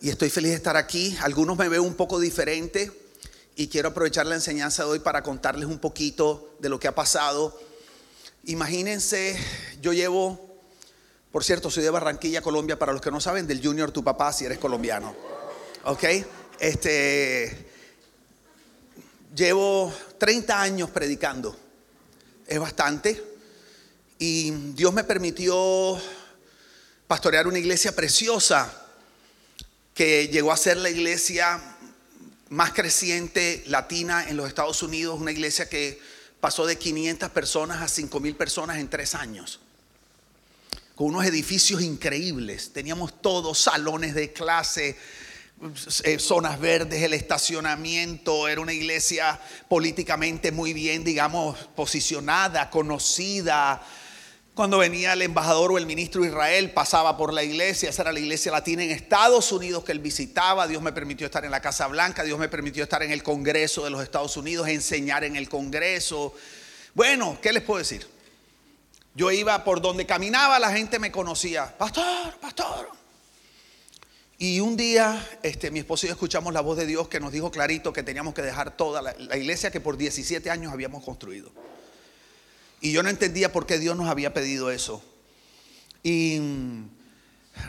Y estoy feliz de estar aquí. Algunos me ven un poco diferente y quiero aprovechar la enseñanza de hoy para contarles un poquito de lo que ha pasado. Imagínense, yo llevo, por cierto, soy de Barranquilla, Colombia, para los que no saben, del Junior tu papá si eres colombiano. ¿Ok? Este, llevo 30 años predicando. Es bastante. Y Dios me permitió pastorear una iglesia preciosa que llegó a ser la iglesia más creciente latina en los Estados Unidos, una iglesia que pasó de 500 personas a 5 mil personas en tres años, con unos edificios increíbles. Teníamos todos salones de clase, eh, zonas verdes, el estacionamiento, era una iglesia políticamente muy bien, digamos, posicionada, conocida, cuando venía el embajador o el ministro de Israel, pasaba por la iglesia, esa era la iglesia latina en Estados Unidos que él visitaba. Dios me permitió estar en la Casa Blanca, Dios me permitió estar en el Congreso de los Estados Unidos, enseñar en el Congreso. Bueno, ¿qué les puedo decir? Yo iba por donde caminaba, la gente me conocía, pastor, pastor. Y un día, este, mi esposo y yo escuchamos la voz de Dios que nos dijo clarito que teníamos que dejar toda la, la iglesia que por 17 años habíamos construido. Y yo no entendía por qué Dios nos había pedido eso. Y mm,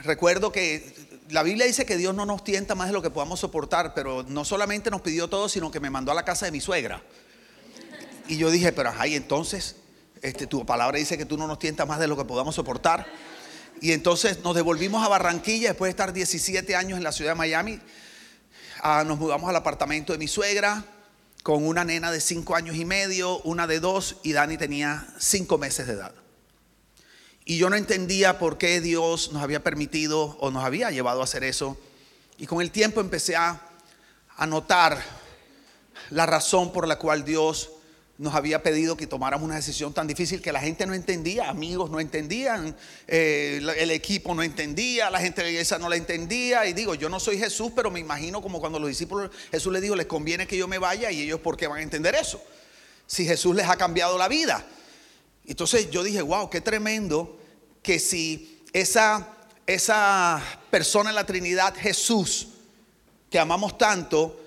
recuerdo que la Biblia dice que Dios no nos tienta más de lo que podamos soportar, pero no solamente nos pidió todo, sino que me mandó a la casa de mi suegra. Y yo dije, pero ay, entonces, este, tu palabra dice que tú no nos tientas más de lo que podamos soportar. Y entonces nos devolvimos a Barranquilla después de estar 17 años en la ciudad de Miami. Ah, nos mudamos al apartamento de mi suegra con una nena de cinco años y medio, una de dos y Dani tenía cinco meses de edad. Y yo no entendía por qué Dios nos había permitido o nos había llevado a hacer eso. Y con el tiempo empecé a, a notar la razón por la cual Dios nos había pedido que tomáramos una decisión tan difícil que la gente no entendía, amigos no entendían, eh, el equipo no entendía, la gente de iglesia no la entendía. Y digo, yo no soy Jesús, pero me imagino como cuando los discípulos, Jesús les dijo, les conviene que yo me vaya y ellos, ¿por qué van a entender eso? Si Jesús les ha cambiado la vida. Entonces yo dije, wow, qué tremendo que si esa, esa persona en la Trinidad, Jesús, que amamos tanto,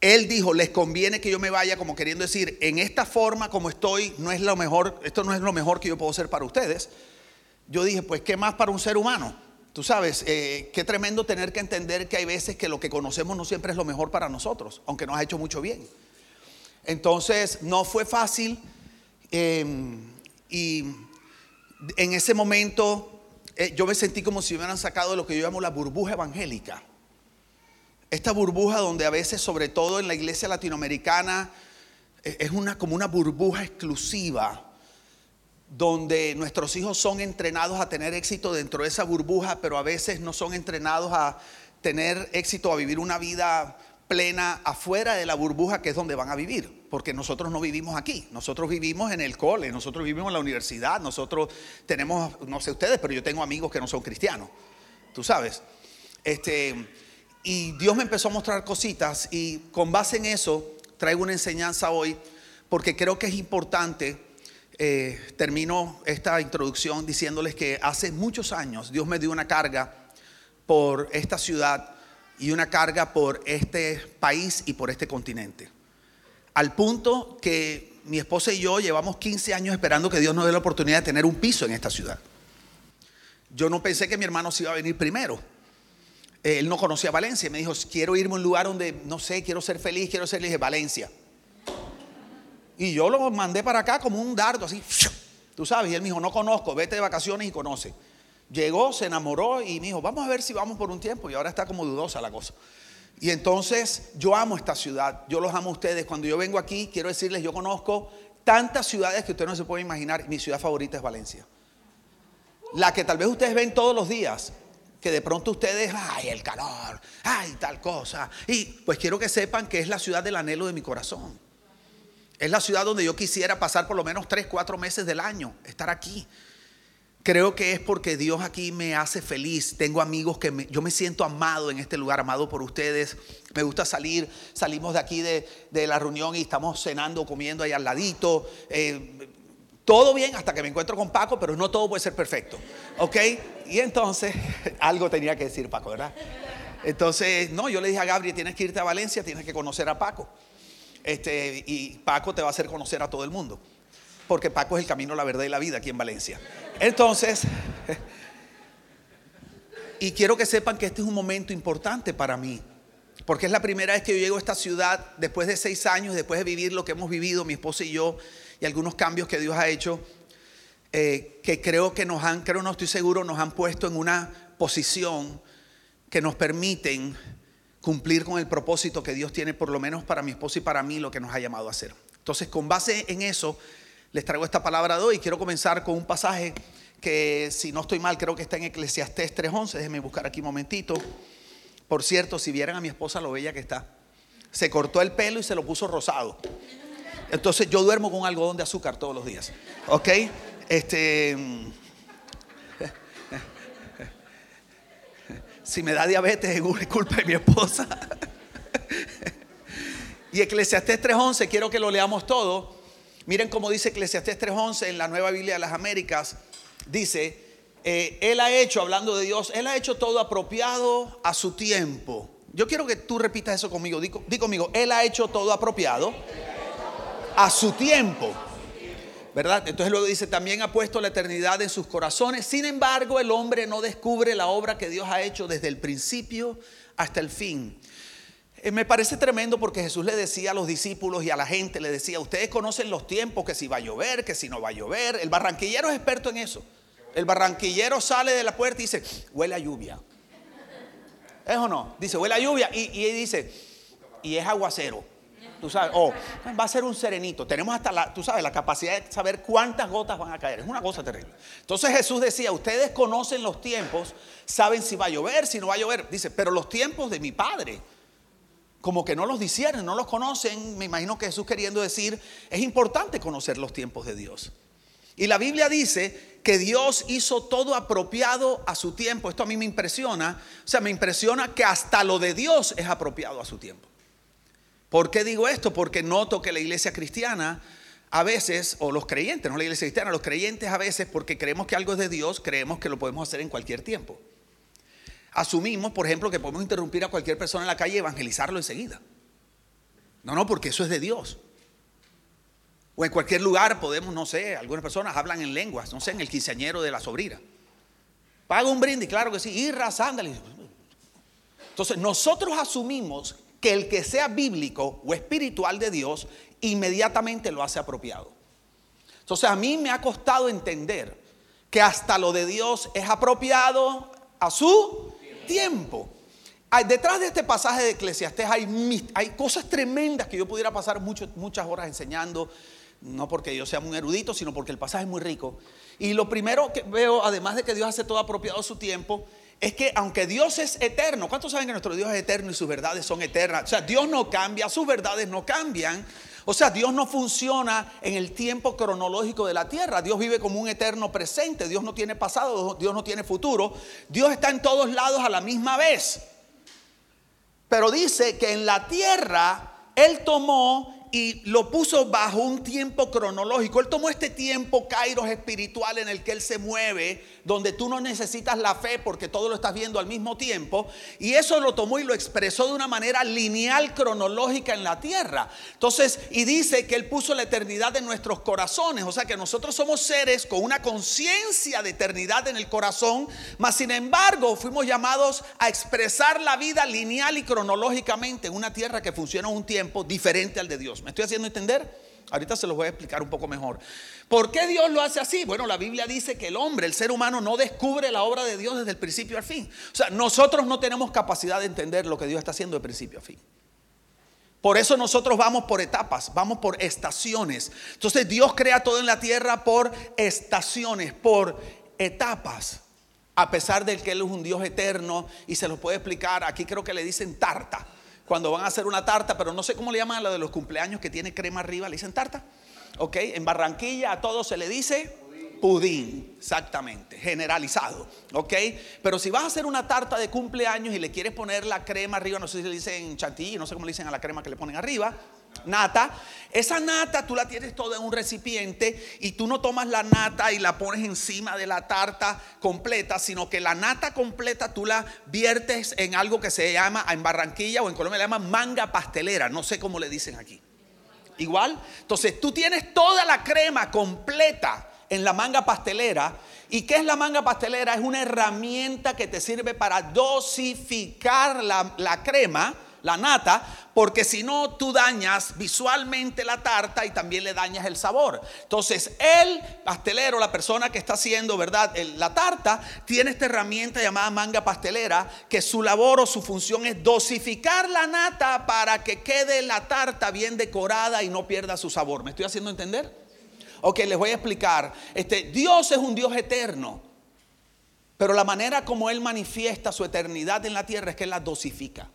él dijo, les conviene que yo me vaya, como queriendo decir, en esta forma como estoy, no es lo mejor, esto no es lo mejor que yo puedo hacer para ustedes. Yo dije, pues, ¿qué más para un ser humano? Tú sabes, eh, qué tremendo tener que entender que hay veces que lo que conocemos no siempre es lo mejor para nosotros, aunque nos ha hecho mucho bien. Entonces, no fue fácil. Em, y en ese momento, eh, yo me sentí como si me hubieran sacado de lo que yo llamo la burbuja evangélica. Esta burbuja donde a veces, sobre todo en la iglesia latinoamericana, e-, es una, como una burbuja exclusiva, donde nuestros hijos son entrenados a tener éxito dentro de esa burbuja, pero a veces no son entrenados a tener éxito, a vivir una vida plena afuera de la burbuja que es donde van a vivir, porque nosotros no vivimos aquí, nosotros vivimos en el cole, nosotros vivimos en la universidad, nosotros tenemos, no sé ustedes, pero yo tengo amigos que no son cristianos, tú sabes. Este, y Dios me empezó a mostrar cositas y con base en eso traigo una enseñanza hoy porque creo que es importante. Eh, termino esta introducción diciéndoles que hace muchos años Dios me dio una carga por esta ciudad y una carga por este país y por este continente. Al punto que mi esposa y yo llevamos 15 años esperando que Dios nos dé la oportunidad de tener un piso en esta ciudad. Yo no pensé que mi hermano se iba a venir primero él no conocía Valencia. Me dijo, quiero irme a un lugar donde, no sé, quiero ser feliz, quiero ser, le dije, Valencia. Y yo lo mandé para acá como un dardo, así, tú sabes. Y él me dijo, no conozco, vete de vacaciones y conoce. Llegó, se enamoró y me dijo, vamos a ver si vamos por un tiempo. Y ahora está como dudosa la cosa. Y entonces yo amo esta ciudad, yo los amo a ustedes. Cuando yo vengo aquí, quiero decirles, yo conozco tantas ciudades que ustedes no se pueden imaginar. Mi ciudad favorita es Valencia. La que tal vez ustedes ven todos los días, que de pronto ustedes, ay, el calor, ay, tal cosa. Y pues quiero que sepan que es la ciudad del anhelo de mi corazón. Es la ciudad donde yo quisiera pasar por lo menos tres, cuatro meses del año, estar aquí. Creo que es porque Dios aquí me hace feliz. Tengo amigos que yo me siento amado en este lugar, amado por ustedes. Me gusta salir. Salimos de aquí de, la reunión y estamos cenando, comiendo ahí al ladito. Eh, todo bien hasta que me encuentro con Paco, pero no todo puede ser perfecto. ¿Ok? Y entonces, algo tenía que decir Paco, ¿verdad? Entonces, no, yo le dije a Gabriel, tienes que irte a Valencia, tienes que conocer a Paco. Este, y Paco te va a hacer conocer a todo el mundo. Porque Paco es el camino, la verdad y la vida aquí en Valencia. Entonces, y quiero que sepan que este es un momento importante para mí. Porque es la primera vez que yo llego a esta ciudad después de seis años, después de vivir lo que hemos vivido, mi esposa y yo, y algunos cambios que Dios ha hecho, eh, que creo que nos han, creo no estoy seguro, nos han puesto en una posición que nos permiten cumplir con el propósito que Dios tiene, por lo menos para mi esposa y para mí, lo que nos ha llamado a hacer. Entonces, con base en eso, les traigo esta palabra de hoy. Quiero comenzar con un pasaje que, si no estoy mal, creo que está en Eclesiastés 3.11. Déjenme buscar aquí un momentito. Por cierto, si vieran a mi esposa lo bella que está. Se cortó el pelo y se lo puso rosado. Entonces yo duermo con algodón de azúcar todos los días. ¿Ok? Este... Si me da diabetes es culpa de mi esposa. Y Eclesiastés 3.11, quiero que lo leamos todo. Miren cómo dice Eclesiastés 3.11 en la Nueva Biblia de las Américas. Dice, eh, Él ha hecho, hablando de Dios, Él ha hecho todo apropiado a su tiempo. Yo quiero que tú repitas eso conmigo. Di, conmigo, Él ha hecho todo apropiado a su tiempo. ¿verdad? Entonces luego dice, también ha puesto la eternidad en sus corazones. Sin embargo, el hombre no descubre la obra que Dios ha hecho desde el principio hasta el fin. Eh, me parece tremendo porque Jesús le decía a los discípulos y a la gente, le decía, ustedes conocen los tiempos, que si va a llover, que si no va a llover. El barranquillero es experto en eso. El barranquillero sale de la puerta y dice, huele a lluvia. ¿Es o no? Dice, huele a lluvia. Y, y dice, y es aguacero tú sabes, o va a ser un serenito. Tenemos hasta la, tú sabes, la capacidad de saber cuántas gotas van a caer. Es una cosa terrible. Entonces Jesús decía, ustedes conocen los tiempos, saben si va a llover, si no va a llover. Dice, pero los tiempos de mi Padre, como que no los disciernen, no los conocen. Me imagino que Jesús queriendo decir, es importante conocer los tiempos de Dios. Y la Biblia dice que Dios hizo todo apropiado a su tiempo. Esto a mí me impresiona. O sea, me impresiona que hasta lo de Dios es apropiado a su tiempo. ¿Por qué digo esto? Porque noto que la iglesia cristiana a veces, o los creyentes, no la iglesia cristiana, los creyentes a veces, porque creemos que algo es de Dios, creemos que lo podemos hacer en cualquier tiempo. Asumimos, por ejemplo, que podemos interrumpir a cualquier persona en la calle y evangelizarlo enseguida. No, no, porque eso es de Dios. O en cualquier lugar podemos, no sé, algunas personas hablan en lenguas, no sé, en el quinceañero de la sobrina. Paga un brindis, claro que sí, y. Entonces, nosotros asumimos que el que sea bíblico o espiritual de Dios inmediatamente lo hace apropiado. Entonces a mí me ha costado entender que hasta lo de Dios es apropiado a su tiempo. detrás de este pasaje de Eclesiastés hay, cosas tremendas que yo pudiera pasar muchas horas enseñando, no porque yo sea muy erudito, sino porque el pasaje es muy rico. Y lo primero que veo, además de que Dios hace todo apropiado a su tiempo, es que aunque Dios es eterno, ¿cuántos saben que nuestro Dios es eterno y sus verdades son eternas? O sea, Dios no cambia, sus verdades no cambian. O sea, Dios no funciona en el tiempo cronológico de la tierra. Dios vive como un eterno presente. Dios no tiene pasado, Dios no tiene futuro. Dios está en todos lados a la misma vez. Pero dice que en la tierra Él tomó y lo puso bajo un tiempo cronológico. Él tomó este tiempo, kairos espiritual, en el que Él se mueve, donde tú no necesitas la fe porque todo lo estás viendo al mismo tiempo. Y eso lo tomó y lo expresó de una manera lineal, cronológica en la tierra. Entonces, y dice que Él puso la eternidad en nuestros corazones. O sea que nosotros somos seres con una conciencia de eternidad en el corazón, mas sin embargo fuimos llamados a expresar la vida lineal y cronológicamente en una tierra que funciona un tiempo diferente al de Dios. ¿Me estoy haciendo entender? Ahorita se los voy a explicar un poco mejor. ¿Por qué Dios lo hace así? Bueno, la Biblia dice que el hombre, el ser humano, no descubre la obra de Dios desde el principio al fin. O sea, nosotros no tenemos capacidad de entender lo que Dios está haciendo de principio a fin. Por eso nosotros vamos por etapas, vamos por estaciones. Entonces Dios crea todo en la tierra por estaciones, por etapas. A pesar de que Él es un Dios eterno y se lo puede explicar, aquí creo que le dicen tarta cuando van a hacer una tarta, pero no sé cómo le llaman a la de los cumpleaños que tiene crema arriba, le dicen tarta. Ok, en Barranquilla a todos se le dice pudín, exactamente, generalizado, ¿ok? Pero si vas a hacer una tarta de cumpleaños y le quieres poner la crema arriba, no sé si le dicen chantilly, no sé cómo le dicen a la crema que le ponen arriba, nata. Esa nata tú la tienes toda en un recipiente y tú no tomas la nata y la pones encima de la tarta completa, sino que la nata completa tú la viertes en algo que se llama, en Barranquilla o en Colombia le llaman manga pastelera, no sé cómo le dicen aquí. Igual, entonces tú tienes toda la crema completa en la manga pastelera. ¿Y qué es la manga pastelera? Es una herramienta que te sirve para dosificar la, la crema la nata, porque si no tú dañas visualmente la tarta y también le dañas el sabor. Entonces, el pastelero, la persona que está haciendo, ¿verdad? la tarta, tiene esta herramienta llamada manga pastelera, que su labor o su función es dosificar la nata para que quede la tarta bien decorada y no pierda su sabor. ¿Me estoy haciendo entender? Ok, les voy a explicar. Este, Dios es un Dios eterno. Pero la manera como Él manifiesta su eternidad en la tierra es que Él la dosifica.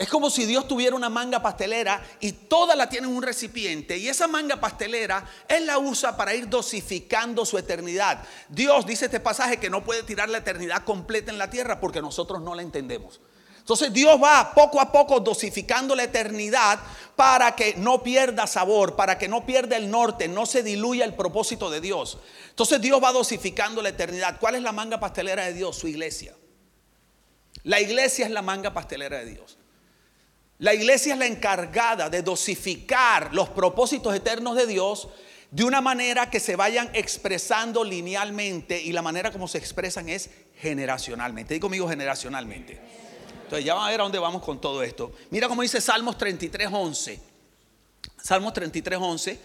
Es como si Dios tuviera una manga pastelera y toda la tiene en un recipiente y esa manga pastelera Él la usa para ir dosificando su eternidad. Dios dice este pasaje que no puede tirar la eternidad completa en la tierra porque nosotros no la entendemos. Entonces Dios va poco a poco dosificando la eternidad para que no pierda sabor, para que no pierda el norte, no se diluya el propósito de Dios. Entonces Dios va dosificando la eternidad. ¿Cuál es la manga pastelera de Dios? Su iglesia. La iglesia es la manga pastelera de Dios. La iglesia es la encargada de dosificar los propósitos eternos de Dios de una manera que se vayan expresando linealmente y la manera como se expresan es generacionalmente. Digo conmigo generacionalmente. Entonces ya van a ver a dónde vamos con todo esto. Mira cómo dice Salmos 33, 11. Salmos 33, 11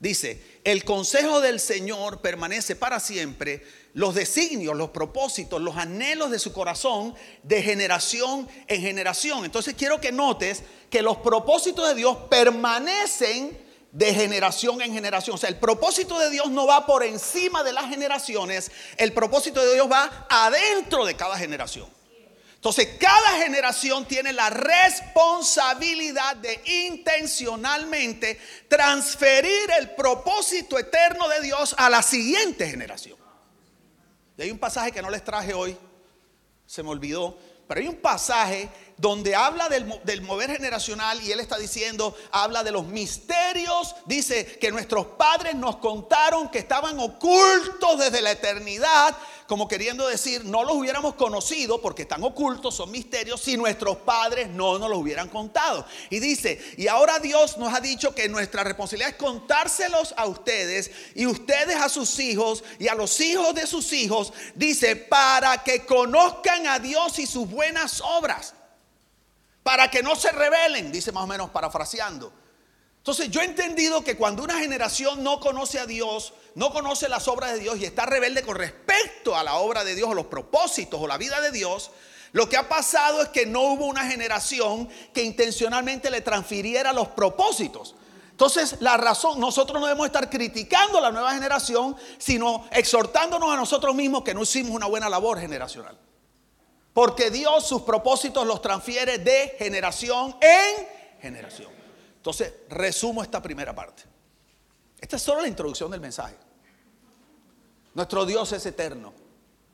dice, el consejo del Señor permanece para siempre los designios, los propósitos, los anhelos de su corazón de generación en generación. Entonces quiero que notes que los propósitos de Dios permanecen de generación en generación. O sea, el propósito de Dios no va por encima de las generaciones, el propósito de Dios va adentro de cada generación. Entonces, cada generación tiene la responsabilidad de intencionalmente transferir el propósito eterno de Dios a la siguiente generación. Hay un pasaje que no les traje hoy, se me olvidó, pero hay un pasaje donde habla del, del, mover generacional y él está diciendo, habla de los misterios, dice que nuestros padres nos contaron que estaban ocultos desde la eternidad, como queriendo decir, no los hubiéramos conocido porque están ocultos, son misterios, si nuestros padres no nos los hubieran contado. Y dice, y ahora Dios nos ha dicho que nuestra responsabilidad es contárselos a ustedes y ustedes a sus hijos y a los hijos de sus hijos, dice, para que conozcan a Dios y sus buenas obras, para que no se rebelen, dice más o menos parafraseando. Entonces yo he entendido que cuando una generación no conoce a Dios, no conoce las obras de Dios y está rebelde con respecto a la obra de Dios o los propósitos o la vida de Dios, lo que ha pasado es que no hubo una generación que intencionalmente le transfiriera los propósitos. Entonces, la razón, nosotros no debemos estar criticando a la nueva generación, sino exhortándonos a nosotros mismos que no hicimos una buena labor generacional. Porque Dios sus propósitos los transfiere de generación en generación. Entonces, resumo esta primera parte. Esta es solo la introducción del mensaje. Nuestro Dios es eterno.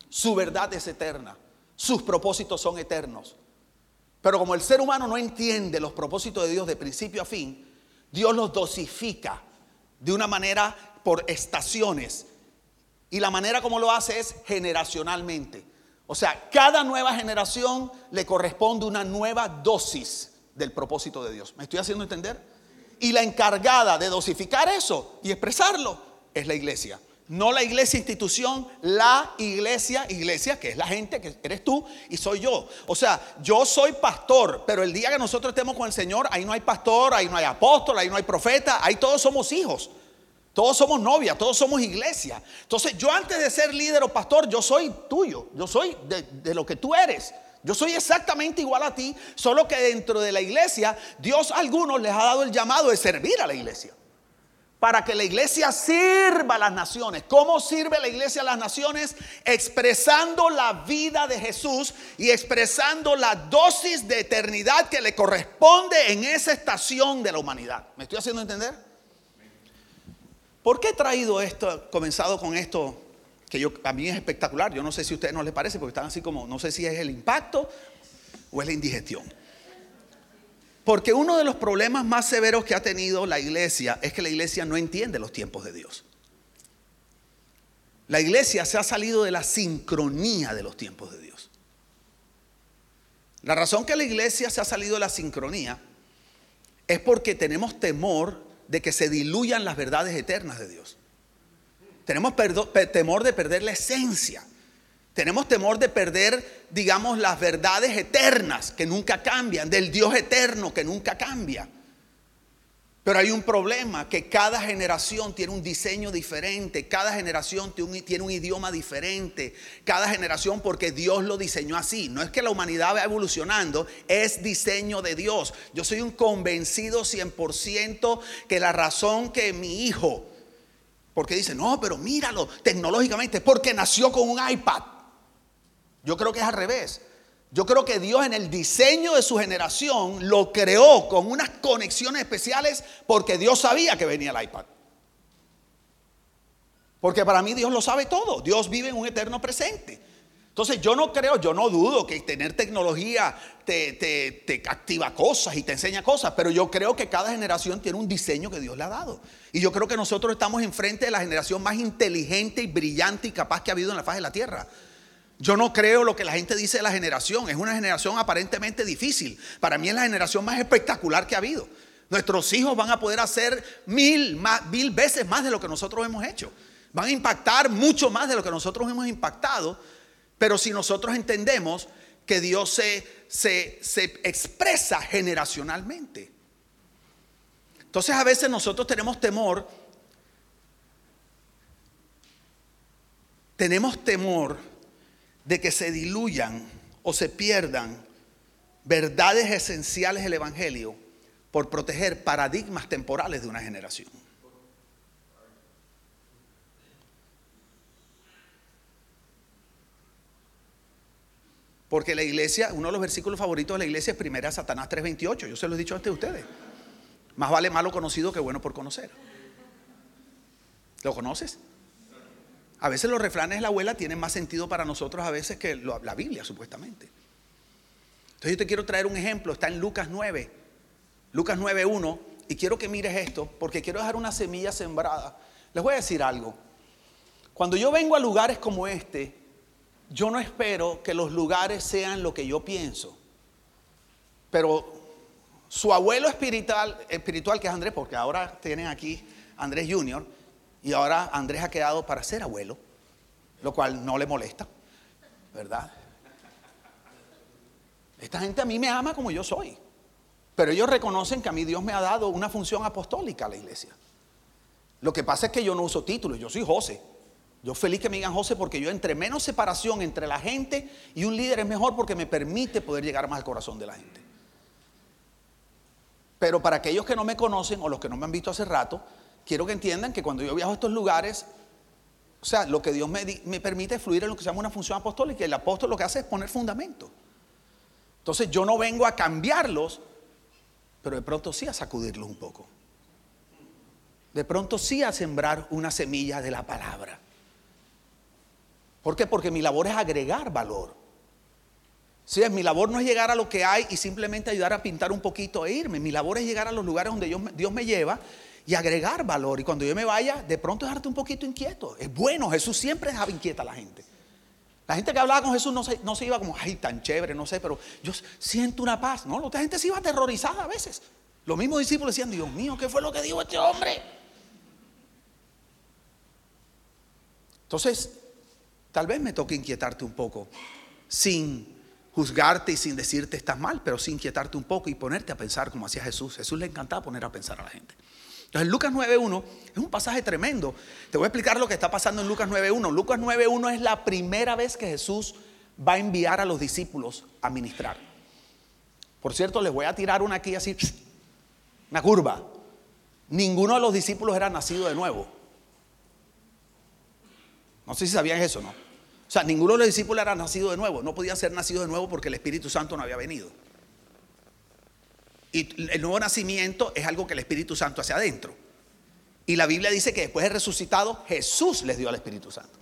Su verdad es eterna. Sus propósitos son eternos. Pero como el ser humano no entiende los propósitos de Dios de principio a fin, Dios los dosifica de una manera por estaciones. Y la manera como lo hace es generacionalmente. O sea, cada nueva generación le corresponde una nueva dosis del propósito de Dios. ¿Me estoy haciendo entender? Y la encargada de dosificar eso y expresarlo es la iglesia. No la iglesia institución, la iglesia, iglesia, que es la gente, que eres tú y soy yo. O sea, yo soy pastor, pero el día que nosotros estemos con el Señor, ahí no hay pastor, ahí no hay apóstol, ahí no hay profeta, ahí todos somos hijos. Todos somos novia, todos somos iglesia. Entonces yo antes de ser líder o pastor, yo soy tuyo, yo soy de, de lo que tú eres. Yo soy exactamente igual a ti, solo que dentro de la iglesia Dios a algunos les ha dado el llamado de servir a la iglesia. Para que la iglesia sirva a las naciones. ¿Cómo sirve la iglesia a las naciones? Expresando la vida de Jesús y expresando la dosis de eternidad que le corresponde en esa estación de la humanidad. ¿Me estoy haciendo entender? ¿Por qué he traído esto, comenzado con esto que yo, a mí es espectacular. Yo no sé si a ustedes no les parece, porque están así como, no sé si es el impacto o es la indigestión. Porque uno de los problemas más severos que ha tenido la iglesia es que la iglesia no entiende los tiempos de Dios. La iglesia se ha salido de la sincronía de los tiempos de Dios. La razón que la iglesia se ha salido de la sincronía es porque tenemos temor de que se diluyan las verdades eternas de Dios. Tenemos temor de perder la esencia. Tenemos temor de perder, digamos, las verdades eternas que nunca cambian, del Dios eterno que nunca cambia. Pero hay un problema, que cada generación tiene un diseño diferente, cada generación tiene un, idioma diferente, cada generación porque Dios lo diseñó así. No es que la humanidad va evolucionando, es diseño de Dios. Yo soy un convencido 100% que la razón que mi hijo, porque dice, no, pero míralo tecnológicamente, porque nació con un iPad. Yo creo que es al revés. Yo creo que Dios en el diseño de su generación lo creó con unas conexiones especiales porque Dios sabía que venía el iPad. Porque para mí Dios lo sabe todo. Dios vive en un eterno presente. Entonces yo no creo, yo no dudo que tener tecnología te, te, activa cosas y te enseña cosas, pero yo creo que cada generación tiene un diseño que Dios le ha dado. Y yo creo que nosotros estamos enfrente de la generación más inteligente y brillante y capaz que ha habido en la faz de la tierra. Yo no creo lo que la gente dice de la generación. Es una generación aparentemente difícil. Para mí es la generación más espectacular que ha habido. Nuestros hijos van a poder hacer mil, mil veces más de lo que nosotros hemos hecho. Van a impactar mucho más de lo que nosotros hemos impactado. Pero si nosotros entendemos que Dios se, se, se expresa generacionalmente. Entonces a veces nosotros tenemos temor. Tenemos temor de que se diluyan o se pierdan verdades esenciales del Evangelio por proteger paradigmas temporales de una generación. Porque la iglesia, uno de los versículos favoritos de la iglesia es primera Satanás 3:28. Yo se lo he dicho antes de ustedes. Más vale malo conocido que bueno por conocer. ¿Lo conoces? A veces los refranes de la abuela tienen más sentido para nosotros a veces que la Biblia, supuestamente. Entonces yo te quiero traer un ejemplo, está en Lucas 9, Lucas 9.1, y quiero que mires esto, porque quiero dejar una semilla sembrada. Les voy a decir algo. Cuando yo vengo a lugares como este, yo no espero que los lugares sean lo que yo pienso. Pero su abuelo espiritual, espiritual que es Andrés, porque ahora tienen aquí Andrés Junior, y ahora Andrés ha quedado para ser abuelo, lo cual no le molesta, ¿verdad? Esta gente a mí me ama como yo soy, pero ellos reconocen que a mí Dios me ha dado una función apostólica a la iglesia. Lo que pasa es que yo no uso títulos, yo soy José. Yo feliz que me digan José porque yo entre menos separación entre la gente y un líder es mejor porque me permite poder llegar más al corazón de la gente. Pero para aquellos que no me conocen o los que no me han visto hace rato, quiero que entiendan que cuando yo viajo a estos lugares, o sea, lo que Dios me, permite fluir en lo que se llama una función apostólica. Y el apóstol lo que hace es poner fundamento. Entonces yo no vengo a cambiarlos, pero de pronto sí a sacudirlos un poco. De pronto sí a sembrar una semilla de la palabra. ¿Por qué? Porque mi labor es agregar valor. Si es mi labor no es llegar a lo que hay y simplemente ayudar a pintar un poquito e irme. Mi labor es llegar a los lugares donde Dios me lleva y agregar valor. Y cuando yo me vaya, de pronto dejarte un poquito inquieto. Es bueno, Jesús siempre dejaba inquieta a la gente. La gente que hablaba con Jesús no se, no se iba como, ay, tan chévere, no sé, pero yo siento una paz. No, la gente se iba aterrorizada a veces. Los mismos discípulos decían, Dios mío, ¿qué fue lo que dijo este hombre? Entonces, tal vez me toque inquietarte un poco, sin juzgarte y sin decirte estás mal, pero sin inquietarte un poco y ponerte a pensar como hacía Jesús. Jesús le encantaba poner a pensar a la gente. Entonces Lucas 9.1 es un pasaje tremendo. Te voy a explicar lo que está pasando en Lucas 9.1. Lucas 9.1 es la primera vez que Jesús va a enviar a los discípulos a ministrar. Por cierto, les voy a tirar una aquí así, una curva. Ninguno de los discípulos era nacido de nuevo. No sé si sabían eso, ¿no? O sea, ninguno de los discípulos era nacido de nuevo. No podía ser nacido de nuevo porque el Espíritu Santo no había venido. Y el nuevo nacimiento es algo que el Espíritu Santo hace adentro. Y la Biblia dice que después de resucitado, Jesús les dio al Espíritu Santo.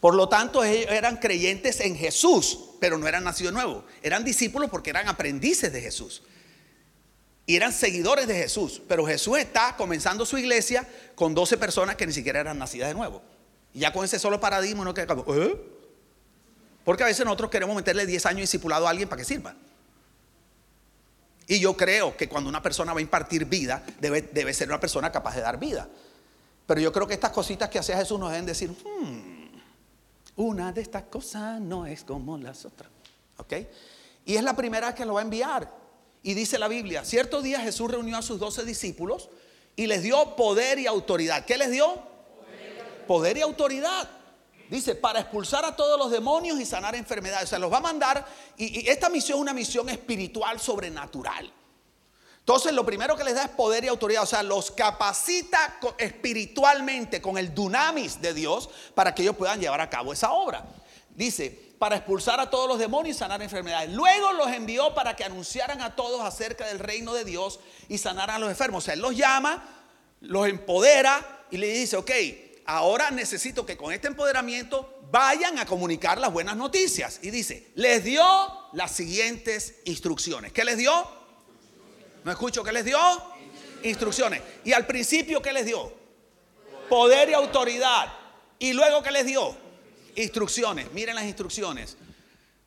Por lo tanto, ellos eran creyentes en Jesús, pero no eran nacidos de nuevo. Eran discípulos porque eran aprendices de Jesús. Y eran seguidores de Jesús. Pero Jesús está comenzando su iglesia con 12 personas que ni siquiera eran nacidas de nuevo. Y ya con ese solo paradigma no queda ¿eh? Porque a veces nosotros queremos meterle 10 años discipulado a alguien para que sirva. Y yo creo que cuando una persona va a impartir vida, debe, debe ser una persona capaz de dar vida. Pero yo creo que estas cositas que hacía Jesús nos deben decir, hmm, una de estas cosas no es como las otras. ¿Ok? Y es la primera que lo va a enviar. Y dice la Biblia, cierto día Jesús reunió a sus doce discípulos y les dio poder y autoridad. ¿Qué les dio? Poder y autoridad. Dice, para expulsar a todos los demonios y sanar enfermedades. O sea, los va a mandar. Y, esta misión es una misión espiritual sobrenatural. Entonces, lo primero que les da es poder y autoridad. O sea, los capacita espiritualmente con el dunamis de Dios para que ellos puedan llevar a cabo esa obra. Dice, para expulsar a todos los demonios y sanar enfermedades. Luego los envió para que anunciaran a todos acerca del reino de Dios y sanaran a los enfermos. O sea, Él los llama, los empodera y le dice, ok, ahora necesito que con este empoderamiento vayan a comunicar las buenas noticias. Y dice, les dio las siguientes instrucciones. ¿Qué les dio? No escucho, ¿qué les dio? Instrucciones. Y al principio, ¿qué les dio? Poder y autoridad. Y luego, ¿qué les dio? Instrucciones, miren las instrucciones.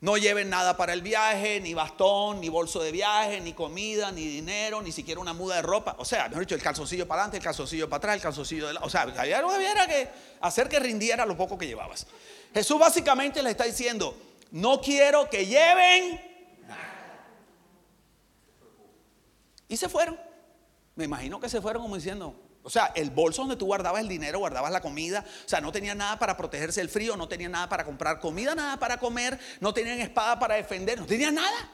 No lleven nada para el viaje, ni bastón, ni bolso de viaje, ni comida, ni dinero, ni siquiera una muda de ropa. O sea, mejor dicho, el calzoncillo para adelante, el calzoncillo para atrás, el calzoncillo de la... O sea, había algo que hacer que rindiera lo poco que llevabas. Jesús básicamente le está diciendo, no quiero que lleven Y se fueron. Me imagino que se fueron como diciendo, o sea, el bolso donde tú guardabas el dinero, guardabas la comida, o sea, no tenían nada para protegerse del frío, no tenían nada para comprar comida, nada para comer, no tenían espada para defender, no tenían nada,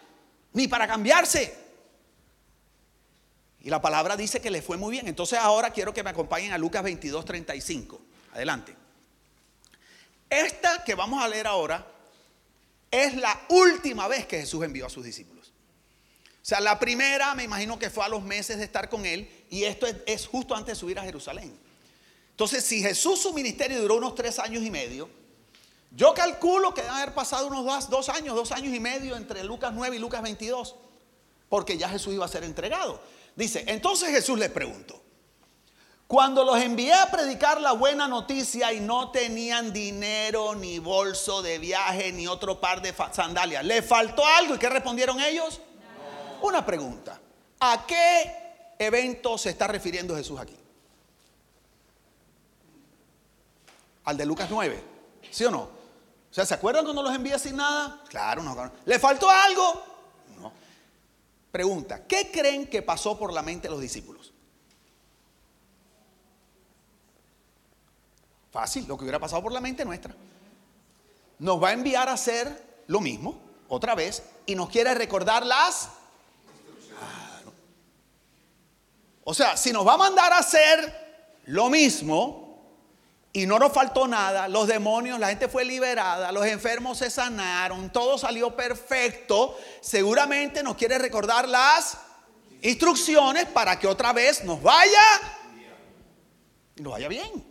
ni para cambiarse. Y la palabra dice que le fue muy bien. Entonces ahora quiero que me acompañen a Lucas 22, 35. Adelante. Esta que vamos a leer ahora es la última vez que Jesús envió a sus discípulos. O sea, la primera me imagino que fue a los meses de estar con él y esto es, justo antes de subir a Jerusalén. Entonces, si Jesús su ministerio duró unos tres años y medio, yo calculo que deben haber pasado unos dos, años, dos años y medio entre Lucas 9 y Lucas 22, porque ya Jesús iba a ser entregado. Dice, entonces Jesús les preguntó, cuando los envié a predicar la buena noticia y no tenían dinero, ni bolso de viaje, ni otro par de sandalias, ¿le faltó algo? ¿Y qué respondieron ellos? Una pregunta. ¿A qué evento se está refiriendo Jesús aquí? Al de Lucas 9. ¿Sí o no? O sea, ¿se acuerdan cuando los envía sin nada? Claro, no. ¿Le faltó algo? No. Pregunta, ¿qué creen que pasó por la mente de los discípulos? Fácil, lo que hubiera pasado por la mente nuestra. Nos va a enviar a hacer lo mismo, otra vez, y nos quiere recordar las O sea, si nos va a mandar a hacer lo mismo y no nos faltó nada, los demonios, la gente fue liberada, los enfermos se sanaron, todo salió perfecto, seguramente nos quiere recordar las instrucciones para que otra vez nos vaya y nos vaya bien.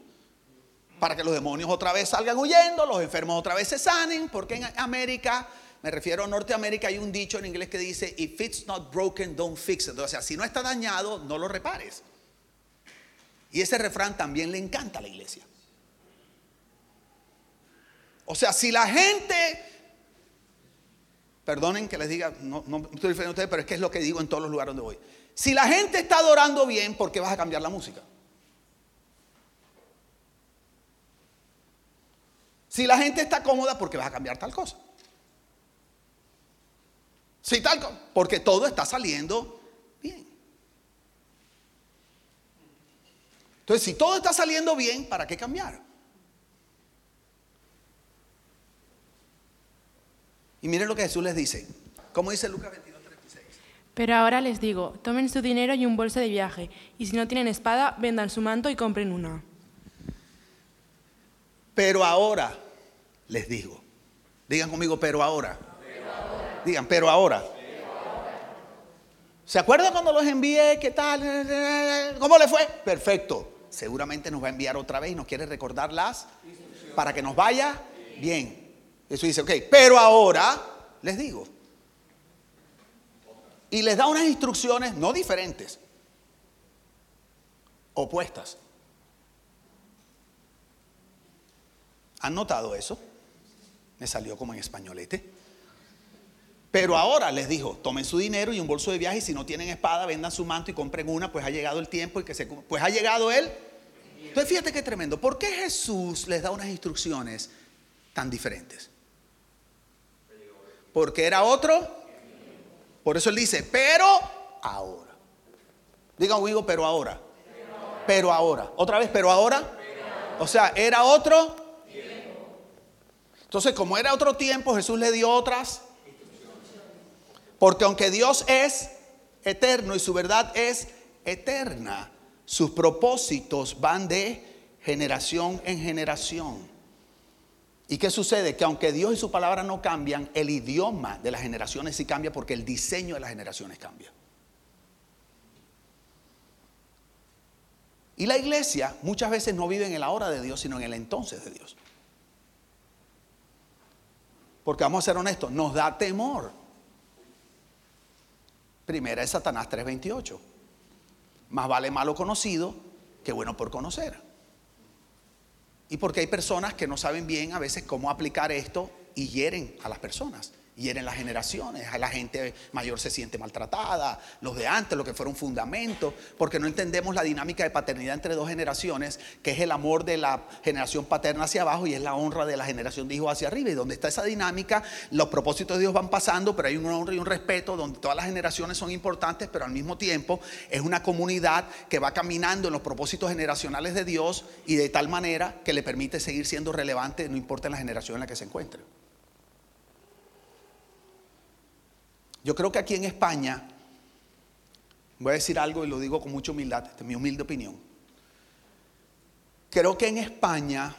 Para que los demonios otra vez salgan huyendo, los enfermos otra vez se sanen, porque en América me refiero a Norteamérica, hay un dicho en inglés que dice, if it's not broken, don't fix it. O sea, si no está dañado, no lo repares. Y ese refrán también le encanta a la iglesia. O sea, si la gente, perdonen que les diga, no, estoy diferente a ustedes, pero es que es lo que digo en todos los lugares donde voy. Si la gente está adorando bien, ¿por qué vas a cambiar la música? Si la gente está cómoda, ¿por qué vas a cambiar tal cosa? Sí, tal, porque todo está saliendo bien. Entonces, si todo está saliendo bien, ¿para qué cambiar? Y miren lo que Jesús les dice. ¿Cómo dice Lucas 22, 36? Pero ahora les digo, tomen su dinero y un bolso de viaje, y si no tienen espada, vendan su manto y compren una. Pero ahora les digo, digan conmigo, pero ahora. Digan, pero ahora. ¿Se acuerdan cuando los envié? ¿Qué tal? ¿Cómo le fue? Perfecto. Seguramente nos va a enviar otra vez y nos quiere recordarlas para que nos vaya bien. Eso dice, ok, pero ahora les digo. Y les da unas instrucciones no diferentes, opuestas. ¿Han notado eso? Me salió como en españolete. Pero ahora les dijo, tomen su dinero y un bolso de viaje y si no tienen espada, vendan su manto y compren una, pues ha llegado el tiempo y que se... Pues ha llegado él. Entonces fíjate qué tremendo. ¿Por qué Jesús les da unas instrucciones tan diferentes? Porque era otro. Por eso él dice, pero ahora. Diga conmigo, pero ahora. Pero ahora. Otra vez, pero ahora. O sea, era otro. Entonces, como era otro tiempo, Jesús le dio otras porque aunque Dios es eterno y su verdad es eterna, sus propósitos van de generación en generación. ¿Y qué sucede? Que aunque Dios y su palabra no cambian, el idioma de las generaciones sí cambia porque el diseño de las generaciones cambia. Y la iglesia muchas veces no vive en la hora de Dios, sino en el entonces de Dios. Porque vamos a ser honestos, nos da temor Primera es Satanás 3:28. Más vale malo conocido que bueno por conocer. Y porque hay personas que no saben bien a veces cómo aplicar esto y hieren a las personas hieren las generaciones, la gente mayor se siente maltratada, los de antes, lo que fueron fundamentos, porque no entendemos la dinámica de paternidad entre dos generaciones, que es el amor de la generación paterna hacia abajo y es la honra de la generación de hijos hacia arriba. Y donde está esa dinámica, los propósitos de Dios van pasando, pero hay un honra y un respeto donde todas las generaciones son importantes, pero al mismo tiempo es una comunidad que va caminando en los propósitos generacionales de Dios y de tal manera que le permite seguir siendo relevante, no importa en la generación en la que se encuentre. Yo creo que aquí en España, voy a decir algo y lo digo con mucha humildad, es mi humilde opinión. Creo que en España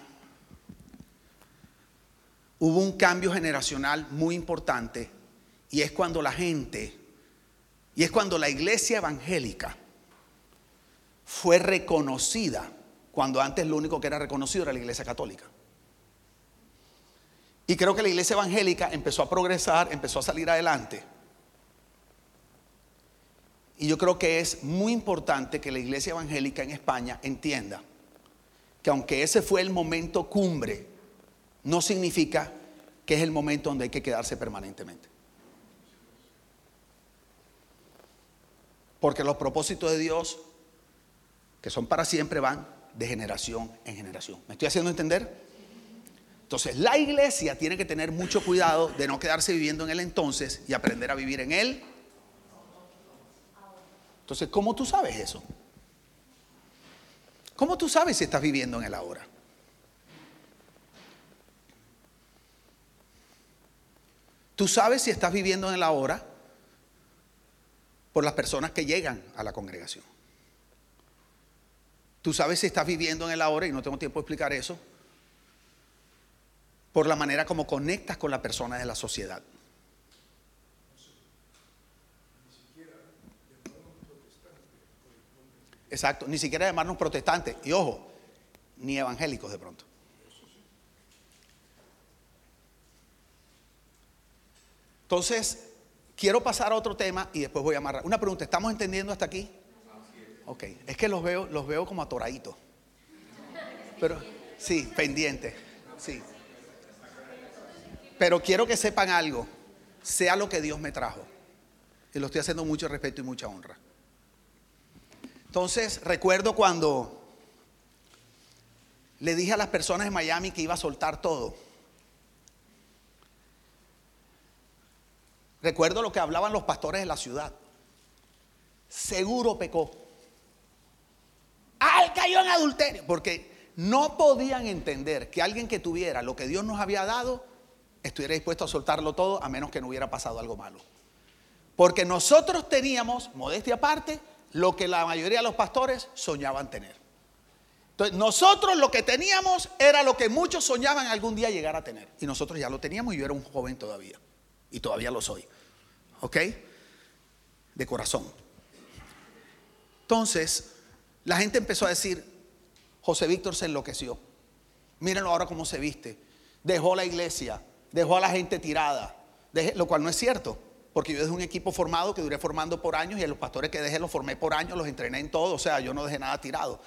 hubo un cambio generacional muy importante y es cuando la gente, y es cuando la iglesia evangélica fue reconocida, cuando antes lo único que era reconocido era la iglesia católica. Y creo que la iglesia evangélica empezó a progresar, empezó a salir adelante y yo creo que es muy importante que la iglesia evangélica en España entienda que aunque ese fue el momento cumbre, no significa que es el momento donde hay que quedarse permanentemente. Porque los propósitos de Dios, que son para siempre, van de generación en generación. ¿Me estoy haciendo entender? Entonces, la iglesia tiene que tener mucho cuidado de no quedarse viviendo en el entonces y aprender a vivir en él entonces, ¿cómo tú sabes eso? ¿Cómo tú sabes si estás viviendo en el ahora? Tú sabes si estás viviendo en el ahora por las personas que llegan a la congregación. Tú sabes si estás viviendo en el ahora, y no tengo tiempo de explicar eso, por la manera como conectas con la persona de la sociedad. Exacto, ni siquiera llamarnos protestantes. Y ojo, ni evangélicos de pronto. Entonces, quiero pasar a otro tema y después voy a amarrar. Una pregunta, ¿estamos entendiendo hasta aquí? Ok, es que los veo, los veo como atoraditos. Pero, sí, pendiente, sí. Pero quiero que sepan algo, sea lo que Dios me trajo. Y lo estoy haciendo mucho respeto y mucha honra. Entonces, recuerdo cuando le dije a las personas en Miami que iba a soltar todo. Recuerdo lo que hablaban los pastores de la ciudad. Seguro pecó. Al cayó en adulterio. Porque no podían entender que alguien que tuviera lo que Dios nos había dado estuviera dispuesto a soltarlo todo a menos que no hubiera pasado algo malo. Porque nosotros teníamos, modestia aparte, lo que la mayoría de los pastores soñaban tener. Entonces, nosotros lo que teníamos era lo que muchos soñaban algún día llegar a tener. Y nosotros ya lo teníamos y yo era un joven todavía. Y todavía lo soy. ¿Ok? De corazón. Entonces, la gente empezó a decir, José Víctor se enloqueció. Mírenlo ahora cómo se viste. Dejó la iglesia, dejó a la gente tirada, lo cual no es cierto. Porque yo dejé un equipo formado que duré formando por años y a los pastores que dejé los formé por años, los entrené en todo, o sea, yo no dejé nada tirado.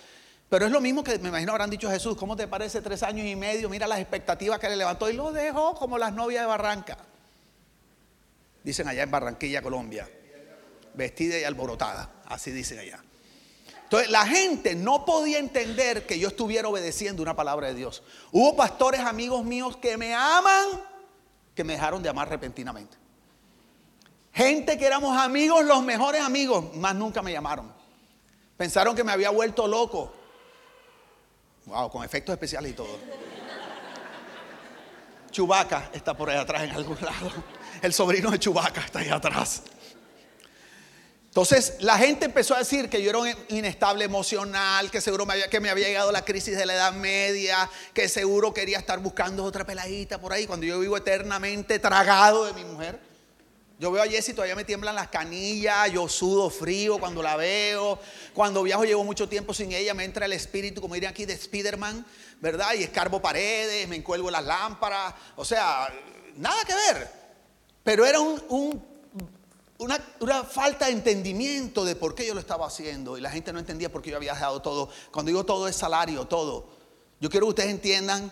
Pero es lo mismo que me imagino habrán dicho Jesús, ¿cómo te parece tres años y medio? Mira las expectativas que le levantó y lo dejó como las novias de Barranca. Dicen allá en Barranquilla, Colombia. Vestida y alborotada, así dicen allá. Entonces la gente no podía entender que yo estuviera obedeciendo una palabra de Dios. Hubo pastores amigos míos que me aman, que me dejaron de amar repentinamente. Gente que éramos amigos, los mejores amigos, más nunca me llamaron. Pensaron que me había vuelto loco. Wow, con efectos especiales y todo. Chubaca está por ahí atrás en algún lado. El sobrino de Chubaca está ahí atrás. Entonces la gente empezó a decir que yo era un inestable emocional, que seguro me había, que me había llegado la crisis de la edad media, que seguro quería estar buscando otra peladita por ahí, cuando yo vivo eternamente tragado de mi mujer. Yo veo a Jessie, todavía me tiemblan las canillas, yo sudo frío cuando la veo. Cuando viajo llevo mucho tiempo sin ella, me entra el espíritu, como dirían aquí, de Spiderman, ¿verdad? Y escarbo paredes, me encuelvo las lámparas. O sea, nada que ver. Pero era una, una, falta de entendimiento de por qué yo lo estaba haciendo. Y la gente no entendía por qué yo había dejado todo. Cuando digo todo es salario, todo. Yo quiero que ustedes entiendan,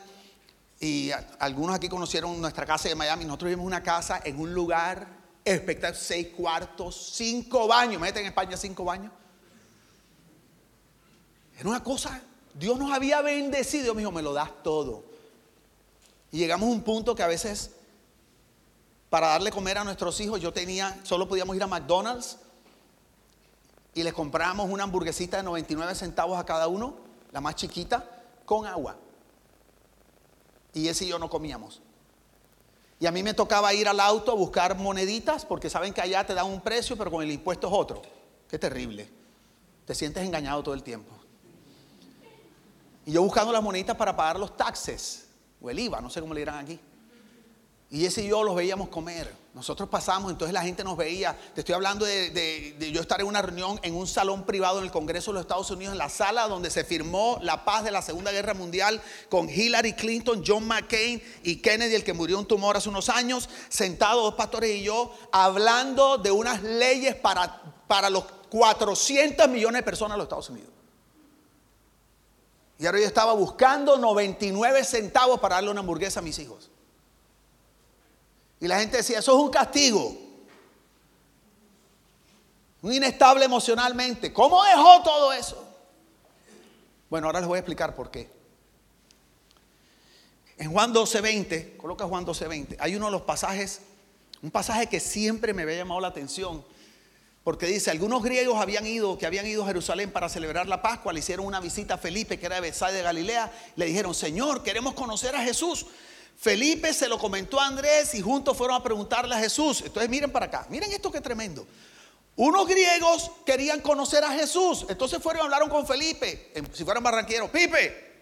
y algunos aquí conocieron nuestra casa de Miami, nosotros vivimos una casa en un lugar espectacular, seis cuartos, cinco baños. Meten en España cinco baños. Era una cosa, Dios nos había bendecido. Me dijo, me lo das todo. Y llegamos a un punto que a veces, para darle comer a nuestros hijos, yo tenía, solo podíamos ir a McDonald's y les comprábamos una hamburguesita de 99 centavos a cada uno, la más chiquita, con agua. Y ese y yo no comíamos. Y a mí me tocaba ir al auto a buscar moneditas porque saben que allá te dan un precio, pero con el impuesto es otro. Qué terrible. Te sientes engañado todo el tiempo. Y yo buscando las moneditas para pagar los taxes, o el IVA, no sé cómo le dirán aquí. Y ese y yo los veíamos comer. Nosotros pasamos, entonces la gente nos veía. Te estoy hablando de, yo estar en una reunión en un salón privado en el Congreso de los Estados Unidos, en la sala donde se firmó la paz de la Segunda Guerra Mundial con Hillary Clinton, John McCain y Kennedy, el que murió un tumor hace unos años, sentados dos pastores y yo, hablando de unas leyes para, para los 400 millones de personas de los Estados Unidos. Y ahora yo estaba buscando 99 centavos para darle una hamburguesa a mis hijos. Y la gente decía, eso es un castigo. Un inestable emocionalmente. ¿Cómo dejó todo eso? Bueno, ahora les voy a explicar por qué. En Juan 12:20, coloca Juan 12:20, hay uno de los pasajes, un pasaje que siempre me había llamado la atención, porque dice, algunos griegos habían ido, que habían ido a Jerusalén para celebrar la Pascua, le hicieron una visita a Felipe, que era de Bethsaida de Galilea, le dijeron, Señor, queremos conocer a Jesús. Felipe se lo comentó a Andrés y juntos fueron a preguntarle a Jesús. Entonces miren para acá, miren esto que tremendo. Unos griegos querían conocer a Jesús, entonces fueron y hablaron con Felipe, si fueran barranqueros, Pipe,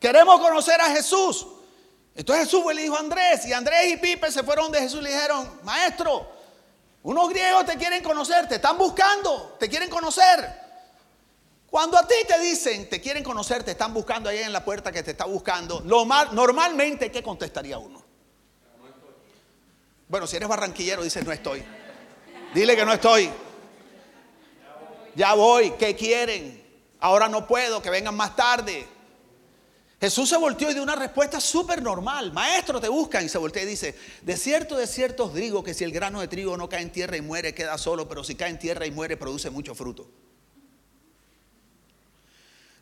queremos conocer a Jesús. Entonces Jesús le dijo a Andrés, y Andrés y Pipe se fueron de Jesús y le dijeron, maestro, unos griegos te quieren conocer, te están buscando, te quieren conocer. Cuando a ti te dicen, te quieren conocer, te están buscando ahí en la puerta que te está buscando, lo normalmente, ¿qué contestaría uno? Bueno, si eres barranquillero, dices, no estoy. Dile que no estoy. Ya voy, ¿qué quieren? Ahora no puedo, que vengan más tarde. Jesús se volteó y dio una respuesta súper normal. Maestro, te buscan. Y se voltea y dice, de cierto, de cierto os digo que si el grano de trigo no cae en tierra y muere, queda solo, pero si cae en tierra y muere, produce mucho fruto.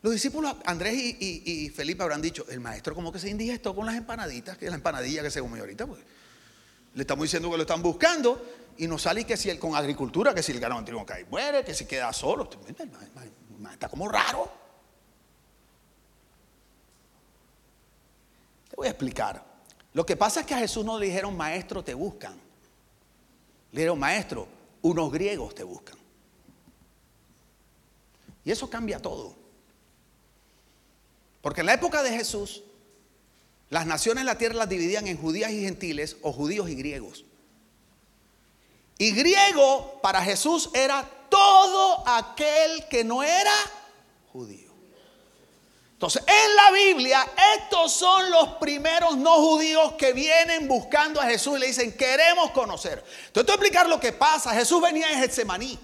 Los discípulos Andrés y, Felipe habrán dicho, el maestro como que se indigestó con las empanaditas, que es la empanadilla que se come ahorita, pues. Le estamos diciendo que lo están buscando y nos sale que si el, con agricultura, que si el ganado trigo cae muere, que si queda solo. Está como raro. Te voy a explicar. Lo que pasa es que a Jesús no le dijeron, maestro, te buscan. Le dijeron, maestro, unos griegos te buscan. Y eso cambia todo. Porque en la época de Jesús, las naciones en la tierra las dividían en judías y gentiles o judíos y griegos. Y griego para Jesús era todo aquel que no era judío. Entonces, en la Biblia, estos son los primeros no judíos que vienen buscando a Jesús y le dicen, queremos conocer. Entonces, te voy a explicar lo que pasa. Jesús venía de Getsemaní,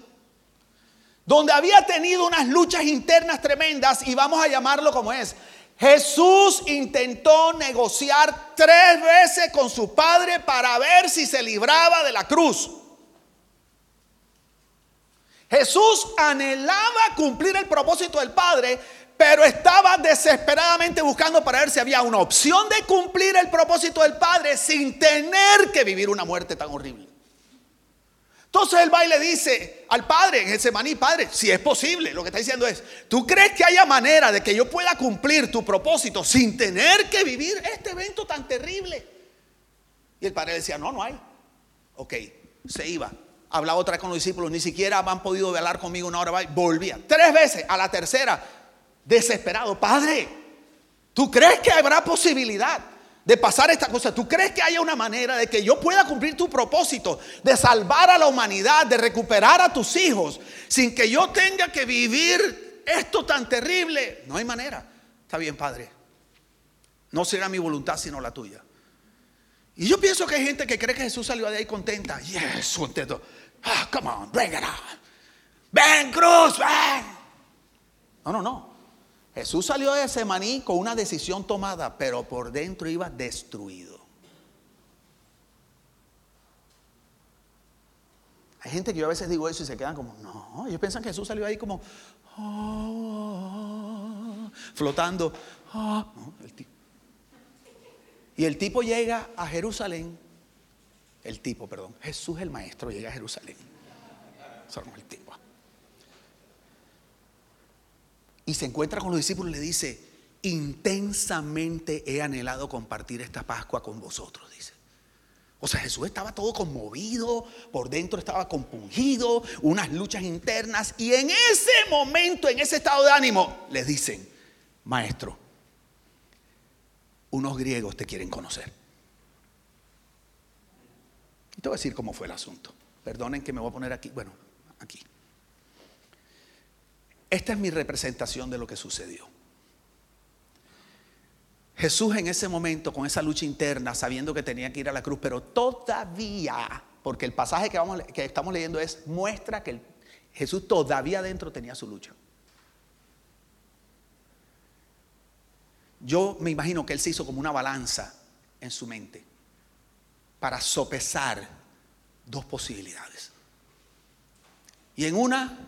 donde había tenido unas luchas internas tremendas y vamos a llamarlo como es. Jesús intentó negociar tres veces con su padre para ver si se libraba de la cruz. Jesús anhelaba cumplir el propósito del Padre, pero estaba desesperadamente buscando para ver si había una opción de cumplir el propósito del Padre sin tener que vivir una muerte tan horrible. Entonces el va le dice al padre en ese maní, padre, si es posible, lo que está diciendo es, ¿tú crees que haya manera de que yo pueda cumplir tu propósito sin tener que vivir este evento tan terrible? Y el padre decía, no, no hay. Ok, se iba. Hablaba otra vez con los discípulos, ni siquiera han podido hablar conmigo una hora, volvía. Tres veces, a la tercera, desesperado, padre, ¿tú crees que habrá posibilidad? De pasar esta cosa. ¿Tú crees que haya una manera de que yo pueda cumplir tu propósito de salvar a la humanidad, de recuperar a tus hijos, sin que yo tenga que vivir esto tan terrible? No hay manera. Está bien, Padre. No será mi voluntad sino la tuya. Y yo pienso que hay gente que cree que Jesús salió de ahí contenta. Yes, contento. Ah, come on, bring it on. Ven, cruz, ven. No, no, no. Jesús salió de ese maní con una decisión tomada, pero por dentro iba destruido. Hay gente que yo a veces digo eso y se quedan como, no, ellos piensan que Jesús salió ahí como, oh, flotando. Oh". Y el tipo llega a Jerusalén, el tipo, perdón, Jesús el maestro llega a Jerusalén. El tipo. Y se encuentra con los discípulos y le dice, intensamente he anhelado compartir esta Pascua con vosotros, dice. O sea, Jesús estaba todo conmovido, por dentro estaba compungido, unas luchas internas, y en ese momento, en ese estado de ánimo, les dicen, maestro, unos griegos te quieren conocer. Y te voy a decir cómo fue el asunto. Perdonen que me voy a poner aquí, bueno, aquí. Esta es mi representación de lo que sucedió. Jesús en ese momento, con esa lucha interna, sabiendo que tenía que ir a la cruz, pero todavía, porque el pasaje que, vamos, que estamos leyendo es, muestra que Jesús todavía dentro tenía su lucha. Yo me imagino que él se hizo como una balanza en su mente para sopesar dos posibilidades. Y en una,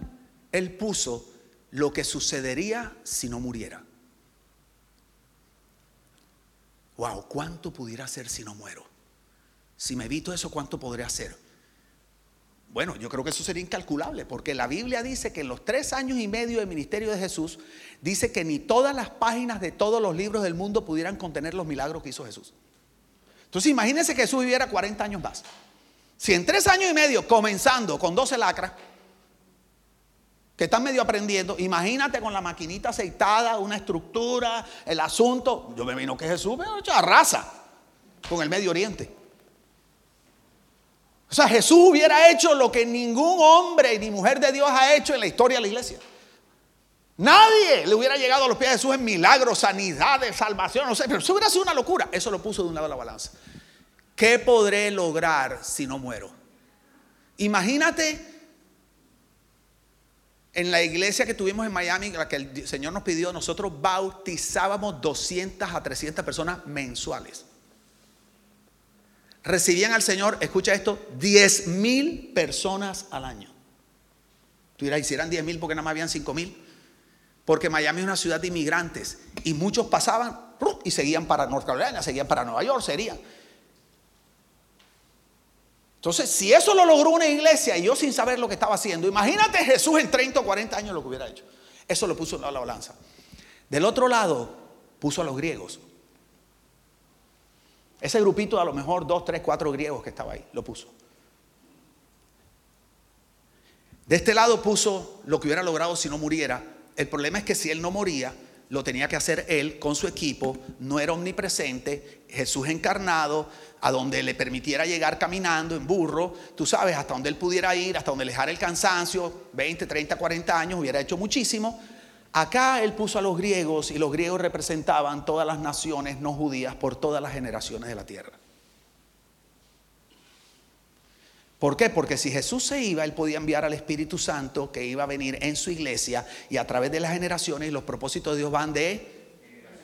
él puso lo que sucedería si no muriera. Wow, ¿cuánto pudiera hacer si no muero? Si me evito eso, ¿cuánto podría hacer? Bueno, yo creo que eso sería incalculable, porque la Biblia dice que en los tres años y medio de ministerio de Jesús, dice que ni todas las páginas de todos los libros del mundo pudieran contener los milagros que hizo Jesús. Entonces imagínense que Jesús viviera 40 años más. Si en tres años y medio, comenzando con 12 lacras, que están medio aprendiendo, imagínate con la maquinita aceitada, una estructura, el asunto. Yo me imagino que Jesús me raza con el Medio Oriente. O sea, Jesús hubiera hecho lo que ningún hombre ni mujer de Dios ha hecho en la historia de la iglesia. Nadie le hubiera llegado a los pies de Jesús en milagros, sanidades, salvación, no sé, pero eso hubiera sido una locura. Eso lo puso de un lado la balanza. ¿Qué podré lograr si no muero? Imagínate en la iglesia que tuvimos en Miami, la que el Señor nos pidió, nosotros bautizábamos 200 a 300 personas mensuales. Recibían al Señor, escucha esto, 10 mil personas al año. Tú dirás, hicieran 10 mil porque nada más habían 5 mil. Porque Miami es una ciudad de inmigrantes y muchos pasaban y seguían para North Carolina, seguían para Nueva York, serían. Entonces, si eso lo logró una iglesia y yo sin saber lo que estaba haciendo, imagínate Jesús en 30 o 40 años lo que hubiera hecho. Eso lo puso en la balanza. Del otro lado, puso a los griegos. Ese grupito, a lo mejor dos, tres, cuatro griegos que estaba ahí, lo puso. De este lado puso lo que hubiera logrado si no muriera. El problema es que si él no moría, lo tenía que hacer él con su equipo, no era omnipresente, Jesús encarnado, a donde le permitiera llegar caminando en burro, tú sabes, hasta donde él pudiera ir, hasta donde le dejara el cansancio, 20, 30, 40 años, hubiera hecho muchísimo, Acá él puso a los griegos y los griegos representaban todas las naciones no judías por todas las generaciones de la tierra. ¿Por qué? Porque si Jesús se iba, él podía enviar al Espíritu Santo que iba a venir en su iglesia y a través de las generaciones los propósitos de Dios van de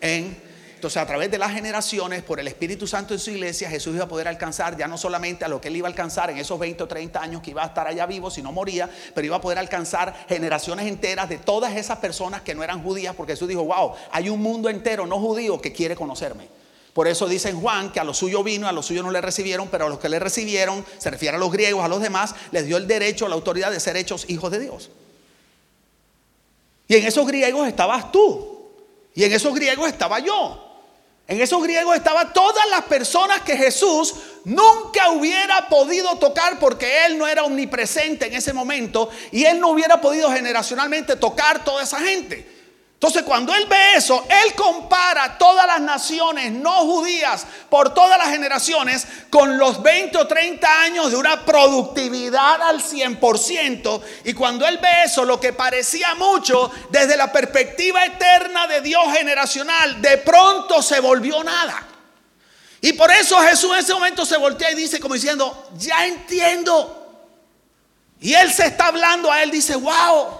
en entonces, a través de las generaciones, por el Espíritu Santo en su iglesia, Jesús iba a poder alcanzar ya no solamente a lo que él iba a alcanzar en esos 20 o 30 años que iba a estar allá vivo si no moría, pero iba a poder alcanzar generaciones enteras de todas esas personas que no eran judías, porque Jesús dijo, wow, hay un mundo entero no judío que quiere conocerme. Por eso dice Juan que a los suyos vino, a los suyos no le recibieron, pero a los que le recibieron, se refiere a los griegos, a los demás, les dio el derecho, la autoridad de ser hechos hijos de Dios. Y en esos griegos estabas tú. Y en esos griegos estaba yo. En esos griegos estaban todas las personas que Jesús nunca hubiera podido tocar porque Él no era omnipresente en ese momento y Él no hubiera podido generacionalmente tocar toda esa gente. Entonces cuando él ve eso, él compara todas las naciones no judías por todas las generaciones con los 20 o 30 años de una productividad al 100%. Y cuando él ve eso, lo que parecía mucho desde la perspectiva eterna de Dios generacional, de pronto se volvió nada. Y por eso Jesús en ese momento se voltea y dice como diciendo, ya entiendo. Y él se está hablando a él, dice, wow.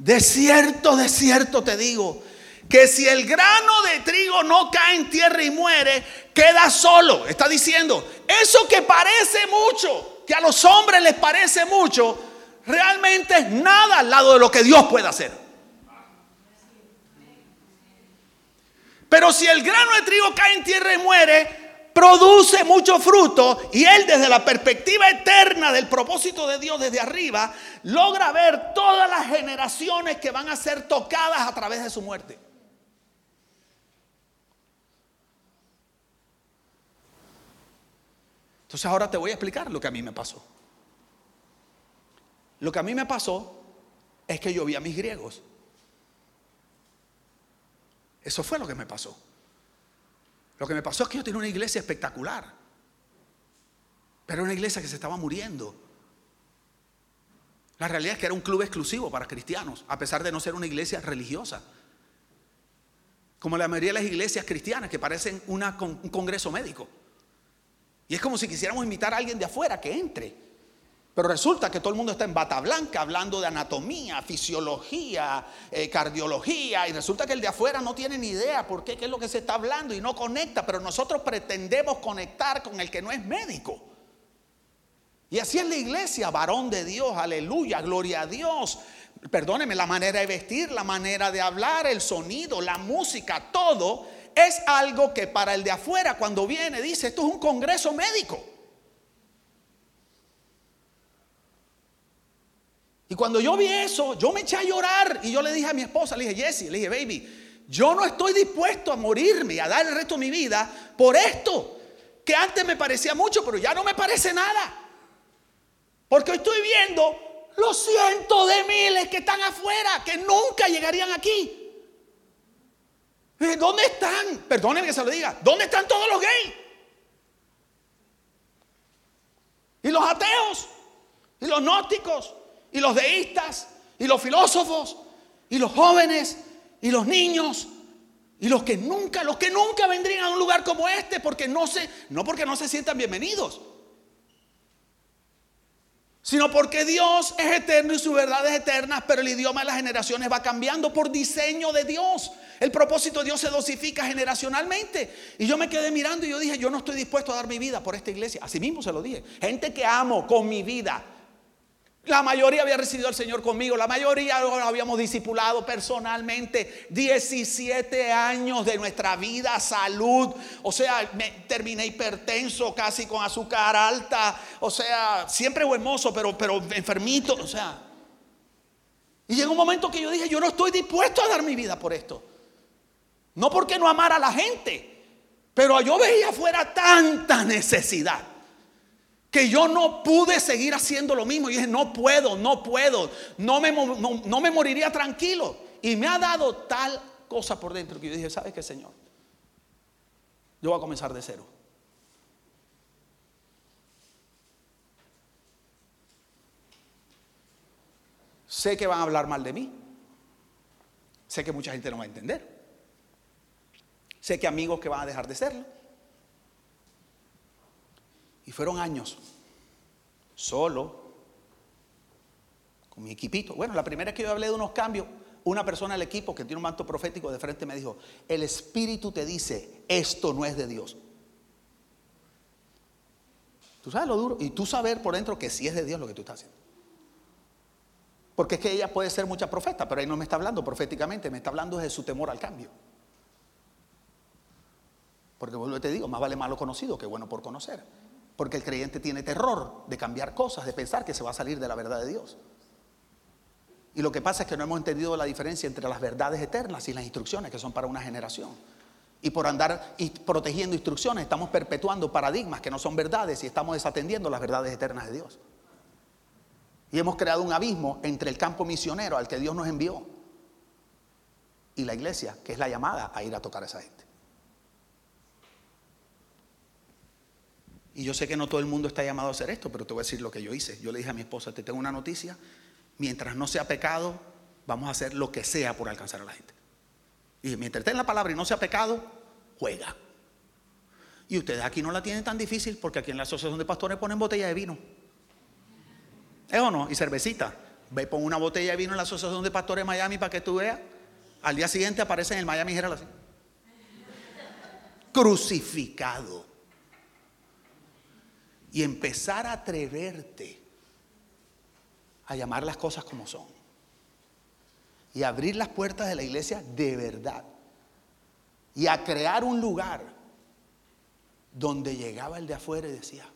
De cierto, de cierto te digo, que si el grano de trigo no cae en tierra y muere, queda solo. Está diciendo, eso que parece mucho, que a los hombres les parece mucho, realmente es nada al lado de lo que Dios puede hacer. Pero si el grano de trigo cae en tierra y muere, produce mucho fruto y él desde la perspectiva eterna del propósito de Dios desde arriba logra ver todas las generaciones que van a ser tocadas a través de su muerte. Entonces ahora te voy a explicar lo que a mí me pasó. Lo que a mí me pasó es que yo vi a mis griegos. Eso fue lo que me pasó. Lo que me pasó es que yo tenía una iglesia espectacular. Pero era una iglesia que se estaba muriendo. La realidad es que era un club exclusivo para cristianos, a pesar de no ser una iglesia religiosa. Como la mayoría de las iglesias cristianas que parecen un congreso médico. Y es como si quisiéramos invitar a alguien de afuera que entre. Pero resulta que todo el mundo está en bata blanca hablando de anatomía, fisiología, eh, cardiología, y resulta que el de afuera no tiene ni idea por qué, qué es lo que se está hablando y no conecta, pero nosotros pretendemos conectar con el que no es médico. Y así es la iglesia, varón de Dios, aleluya, gloria a Dios. Perdóneme, la manera de vestir, la manera de hablar, el sonido, la música, todo es algo que para el de afuera cuando viene dice, esto es un congreso médico. Y cuando yo vi eso, yo me eché a llorar y yo le dije a mi esposa, le dije, Jessie, le dije, baby, yo no estoy dispuesto a morirme a dar el resto de mi vida por esto, que antes me parecía mucho, pero ya no me parece nada. Porque estoy viendo los cientos de miles que están afuera, que nunca llegarían aquí. ¿Dónde están? Perdónenme que se lo diga. ¿Dónde están todos los gays? Y los ateos. Y los gnósticos y los deístas y los filósofos y los jóvenes y los niños y los que nunca, los que nunca vendrían a un lugar como este porque no se, no porque no se sientan bienvenidos, sino porque Dios es eterno y su verdad es eterna, pero el idioma de las generaciones va cambiando por diseño de Dios. El propósito de Dios se dosifica generacionalmente. Y yo me quedé mirando y yo dije, yo no estoy dispuesto a dar mi vida por esta iglesia. Así mismo se lo dije. Gente que amo con mi vida la mayoría había recibido al Señor conmigo, la mayoría habíamos discipulado personalmente. 17 años de nuestra vida, salud. O sea, terminé hipertenso, casi con azúcar alta. O sea, siempre buen pero, pero enfermito. O sea, y llegó un momento que yo dije: Yo no estoy dispuesto a dar mi vida por esto. No porque no amara a la gente, pero yo veía afuera tanta necesidad que yo no pude seguir haciendo lo mismo. Y dije, no puedo, no puedo, no me, no, me moriría tranquilo. Y me ha dado tal cosa por dentro que yo dije, ¿sabes qué, Señor? Yo voy a comenzar de cero. Sé que van a hablar mal de mí. Sé que mucha gente no va a entender. Sé que amigos que van a dejar de serlo. Y fueron años solo con mi equipito. Bueno, la primera vez que yo hablé de unos cambios, una persona del equipo que tiene un manto profético de frente me dijo, el Espíritu te dice, esto no es de Dios. Tú sabes lo duro. Y tú saber por dentro que sí es de Dios lo que tú estás haciendo. Porque es que ella puede ser mucha profeta, pero ahí no me está hablando proféticamente, me está hablando de su temor al cambio. Porque vuelvo te digo, más vale malo conocido que bueno por conocer. Porque el creyente tiene terror de cambiar cosas, de pensar que se va a salir de la verdad de Dios. Y lo que pasa es que no hemos entendido la diferencia entre las verdades eternas y las instrucciones que son para una generación. Y por andar protegiendo instrucciones estamos perpetuando paradigmas que no son verdades y estamos desatendiendo las verdades eternas de Dios. Y hemos creado un abismo entre el campo misionero al que Dios nos envió y la iglesia, que es la llamada a ir a tocar a esa gente. Y yo sé que no todo el mundo está llamado a hacer esto, pero te voy a decir lo que yo hice. Yo le dije a mi esposa, te tengo una noticia, mientras no sea pecado, vamos a hacer lo que sea por alcanzar a la gente. Y mientras esté en la palabra y no sea pecado, juega. Y ustedes aquí no la tienen tan difícil porque aquí en la asociación de pastores ponen botella de vino. ¿Es o no? Y cervecita. Ve, pon una botella de vino en la asociación de pastores de Miami para que tú veas. Al día siguiente aparece en el Miami Herald así. Crucificado. Y empezar a atreverte a llamar las cosas como son y abrir las puertas de la iglesia de verdad y a crear un lugar donde llegaba el de afuera y decía,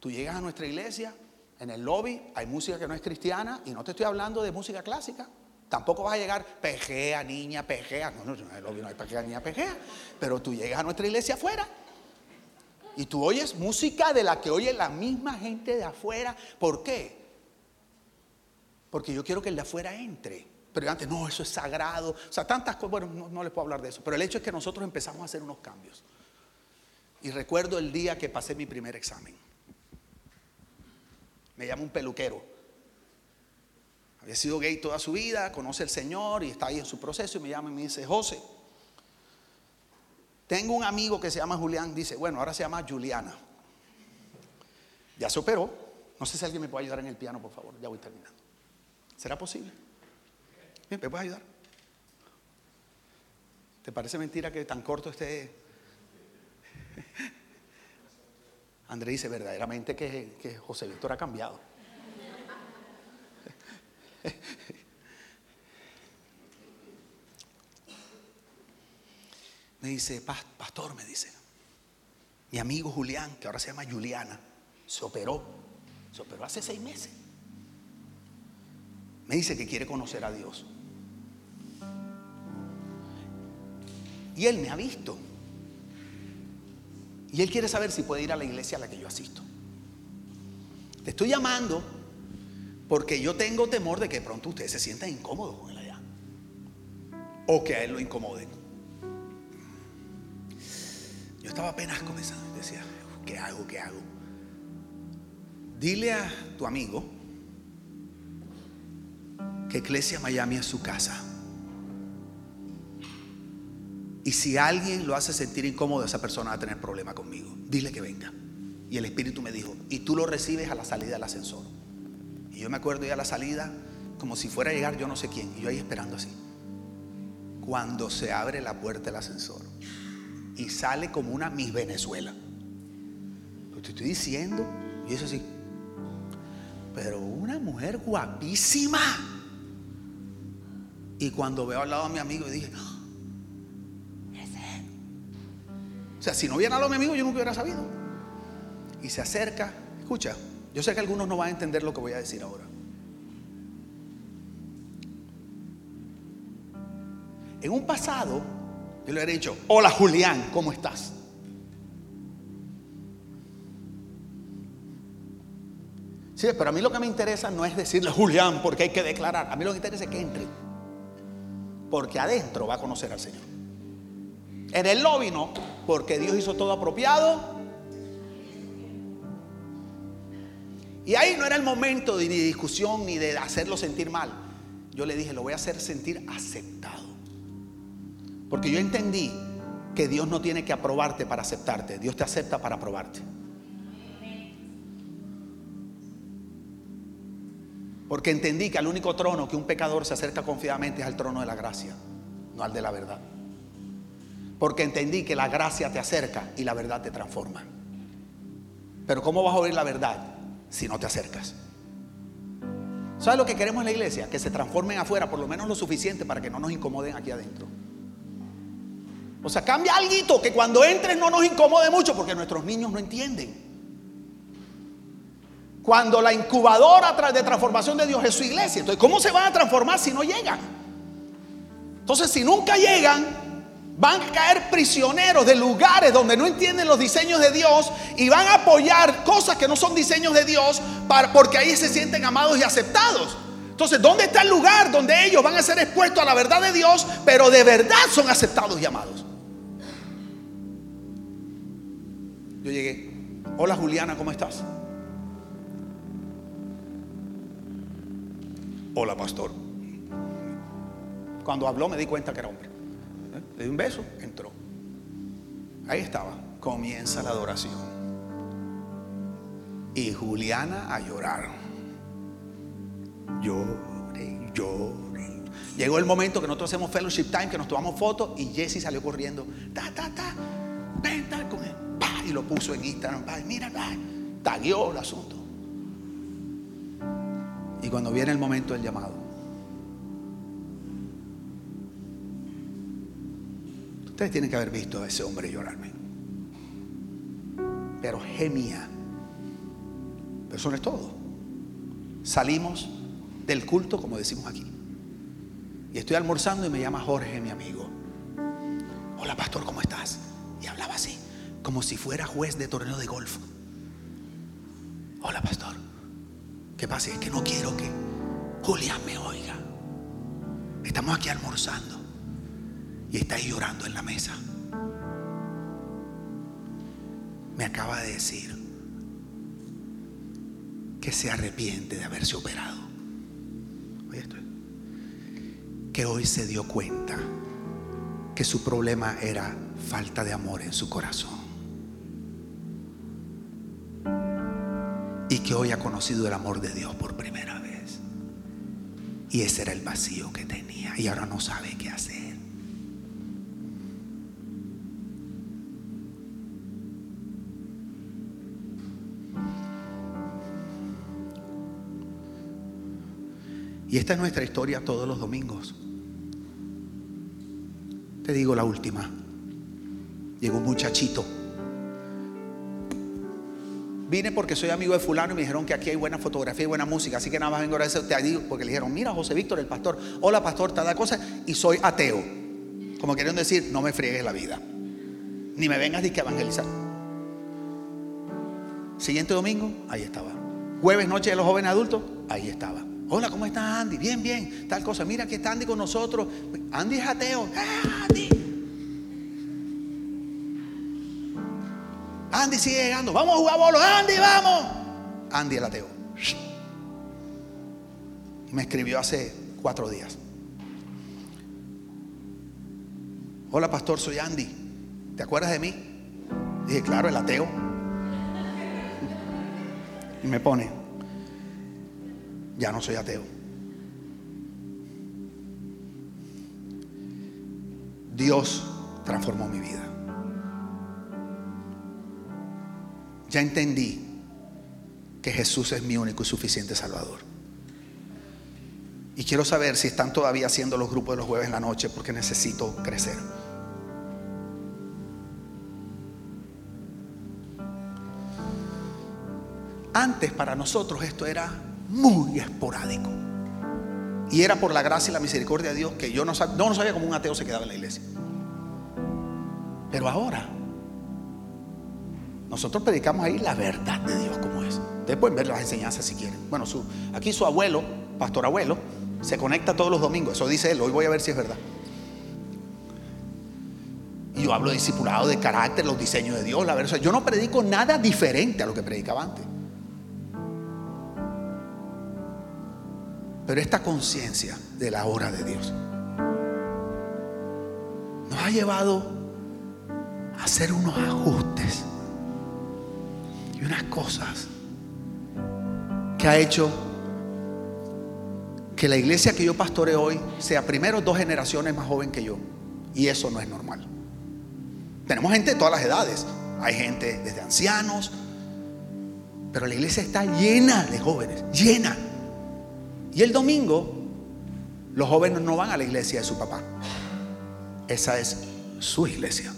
tú llegas a nuestra iglesia, en el lobby hay música que no es cristiana y no te estoy hablando de música clásica. Tampoco vas a llegar pejea, niña, pejea. No, no, en el lobby no hay pejea, niña, pejea. Pero tú llegas a nuestra iglesia afuera y tú oyes música de la que oye la misma gente de afuera. ¿Por qué? Porque yo quiero que el de afuera entre. Pero antes, no, eso es sagrado. O sea, tantas cosas, bueno, no, les puedo hablar de eso. Pero el hecho es que nosotros empezamos a hacer unos cambios. Y recuerdo el día que pasé mi primer examen. Me llama un peluquero. Había sido gay toda su vida, conoce al Señor y está ahí en su proceso. Y me llama y me dice, José, tengo un amigo que se llama Julián. Dice, bueno, ahora se llama Juliana. Ya se operó. No sé si alguien me puede ayudar en el piano, por favor. Ya voy terminando. ¿Será posible? ¿Me puedes ayudar? ¿Te parece mentira que tan corto esté? André dice verdaderamente que, que José Víctor ha cambiado. Me dice, pastor, me dice, mi amigo Julián, que ahora se llama Juliana, se operó, se operó hace seis meses me dice que quiere conocer a Dios. Y él me ha visto. Y él quiere saber si puede ir a la iglesia a la que yo asisto. Te estoy llamando porque yo tengo temor de que pronto ustedes se sientan incómodos con él allá. O que a él lo incomoden. Yo estaba apenas comenzando decía, ¿qué hago? ¿Qué hago? Dile a tu amigo que Iglesia Miami es su casa. Y si alguien lo hace sentir incómodo, esa persona va a tener problema conmigo. Dile que venga. Y el Espíritu me dijo, y tú lo recibes a la salida del ascensor. Y yo me acuerdo ya a la salida, como si fuera a llegar yo no sé quién. Y yo ahí esperando así. Cuando se abre la puerta del ascensor y sale como una Miss Venezuela. Pues te estoy diciendo, y eso así. Pero una mujer guapísima. Y cuando veo al lado a mi amigo, dije, ¡Ah! ese. O sea, si no hubiera al lado a mi amigo, yo nunca hubiera sabido. Y se acerca, escucha, yo sé que algunos no van a entender lo que voy a decir ahora. En un pasado, yo le hubiera dicho, hola Julián, ¿cómo estás? Sí, pero a mí lo que me interesa no es decirle Julián porque hay que declarar. A mí lo que me interesa es que entre. Porque adentro va a conocer al Señor. En el lobby no, porque Dios hizo todo apropiado. Y ahí no era el momento de ni discusión ni de hacerlo sentir mal. yo le dije, lo voy a hacer sentir aceptado. Porque yo entendí que Dios no tiene que aprobarte para aceptarte, Dios te acepta para aprobarte. Porque entendí que al único trono que un pecador se acerca confiadamente es al trono de la gracia, no al de la verdad. Porque entendí que la gracia te acerca y la verdad te transforma. Pero ¿cómo vas a oír la verdad si no te acercas? ¿Sabes lo que queremos en la iglesia? Que se transformen afuera por lo menos lo suficiente para que no nos incomoden aquí adentro. O sea, cambia algo que cuando entres no nos incomode mucho porque nuestros niños no entienden. Cuando la incubadora de transformación de Dios es su iglesia. Entonces, ¿cómo se van a transformar si no llegan? Entonces, si nunca llegan, van a caer prisioneros de lugares donde no entienden los diseños de Dios y van a apoyar cosas que no son diseños de Dios porque ahí se sienten amados y aceptados. Entonces, ¿dónde está el lugar donde ellos van a ser expuestos a la verdad de Dios, pero de verdad son aceptados y amados? Yo llegué. Hola Juliana, ¿cómo estás? Hola, pastor. Cuando habló me di cuenta que era hombre. Le di un beso, entró. Ahí estaba. Comienza la adoración. Y Juliana a llorar. Lloré, lloré. Llegó el momento que nosotros hacemos fellowship time, que nos tomamos fotos y Jesse salió corriendo. Lo puso en Instagram. Mira, tagueó el asunto. Y cuando viene el momento del llamado, ustedes tienen que haber visto a ese hombre llorarme. Pero gemía. Pero eso no es todo. Salimos del culto, como decimos aquí. Y estoy almorzando y me llama Jorge, mi amigo. Hola, pastor, ¿cómo estás? Como si fuera juez de torneo de golf. Hola, pastor. ¿Qué pasa? Es que no quiero que Julián me oiga. Estamos aquí almorzando y está ahí llorando en la mesa. Me acaba de decir que se arrepiente de haberse operado. Que hoy se dio cuenta que su problema era falta de amor en su corazón. Y que hoy ha conocido el amor de Dios por primera vez. Y ese era el vacío que tenía y ahora no sabe qué hacer. Y esta es nuestra historia todos los domingos. Te digo la última. Llegó un muchachito Vine porque soy amigo de fulano y me dijeron que aquí hay buena fotografía y buena música. Así que nada más vengo a eso te digo, porque le dijeron, mira José Víctor, el pastor, hola pastor, tal cosa, y soy ateo. Como querían decir, no me friegues la vida. Ni me vengas ni que evangelizar. Siguiente domingo, ahí estaba. Jueves, noche de los jóvenes adultos, ahí estaba. Hola, ¿cómo está Andy? Bien, bien, tal cosa. Mira que está Andy con nosotros. Andy es ateo. ¡Ah, Andy! Andy sigue llegando. Vamos a jugar bolos. Andy, vamos. Andy el ateo. Me escribió hace cuatro días. Hola pastor, soy Andy. ¿Te acuerdas de mí? Dije, claro, el ateo. Y me pone, ya no soy ateo. Dios transformó mi vida. Ya entendí que Jesús es mi único y suficiente Salvador. Y quiero saber si están todavía haciendo los grupos de los jueves en la noche porque necesito crecer. Antes para nosotros esto era muy esporádico. Y era por la gracia y la misericordia de Dios que yo no sabía, no sabía cómo un ateo se quedaba en la iglesia. Pero ahora nosotros predicamos ahí la verdad de Dios como es. Ustedes pueden ver las enseñanzas si quieren. Bueno, su, aquí su abuelo, pastor abuelo, se conecta todos los domingos. Eso dice él. Hoy voy a ver si es verdad. Y yo hablo de discipulado, de carácter, los diseños de Dios, la verdad. Yo no predico nada diferente a lo que predicaba antes. Pero esta conciencia de la hora de Dios nos ha llevado a hacer unos ajustes y unas cosas que ha hecho que la iglesia que yo pastoreo hoy sea primero dos generaciones más joven que yo. Y eso no es normal. Tenemos gente de todas las edades. Hay gente desde ancianos. Pero la iglesia está llena de jóvenes. Llena. Y el domingo los jóvenes no van a la iglesia de su papá. Esa es su iglesia.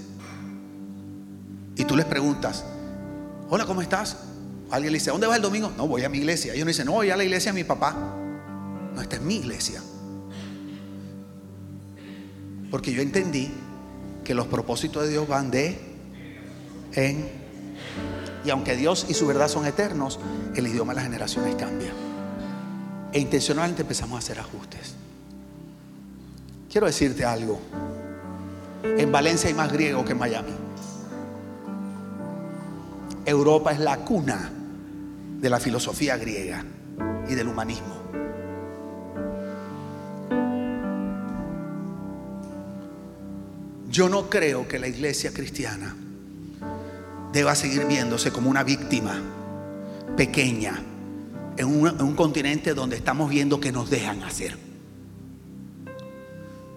Y tú les preguntas, hola, ¿cómo estás? Alguien le dice, ¿dónde vas el domingo? No, voy a mi iglesia. Ellos no dicen, no, voy a la iglesia de mi papá. No, esta es mi iglesia. Porque yo entendí que los propósitos de Dios van de en. Y aunque Dios y su verdad son eternos, el idioma de las generaciones cambia. E intencionalmente empezamos a hacer ajustes. Quiero decirte algo. En Valencia hay más griego que en Miami. Europa es la cuna de la filosofía griega y del humanismo. Yo no creo que la iglesia cristiana deba seguir viéndose como una víctima pequeña en un, continente donde estamos viendo que nos dejan hacer.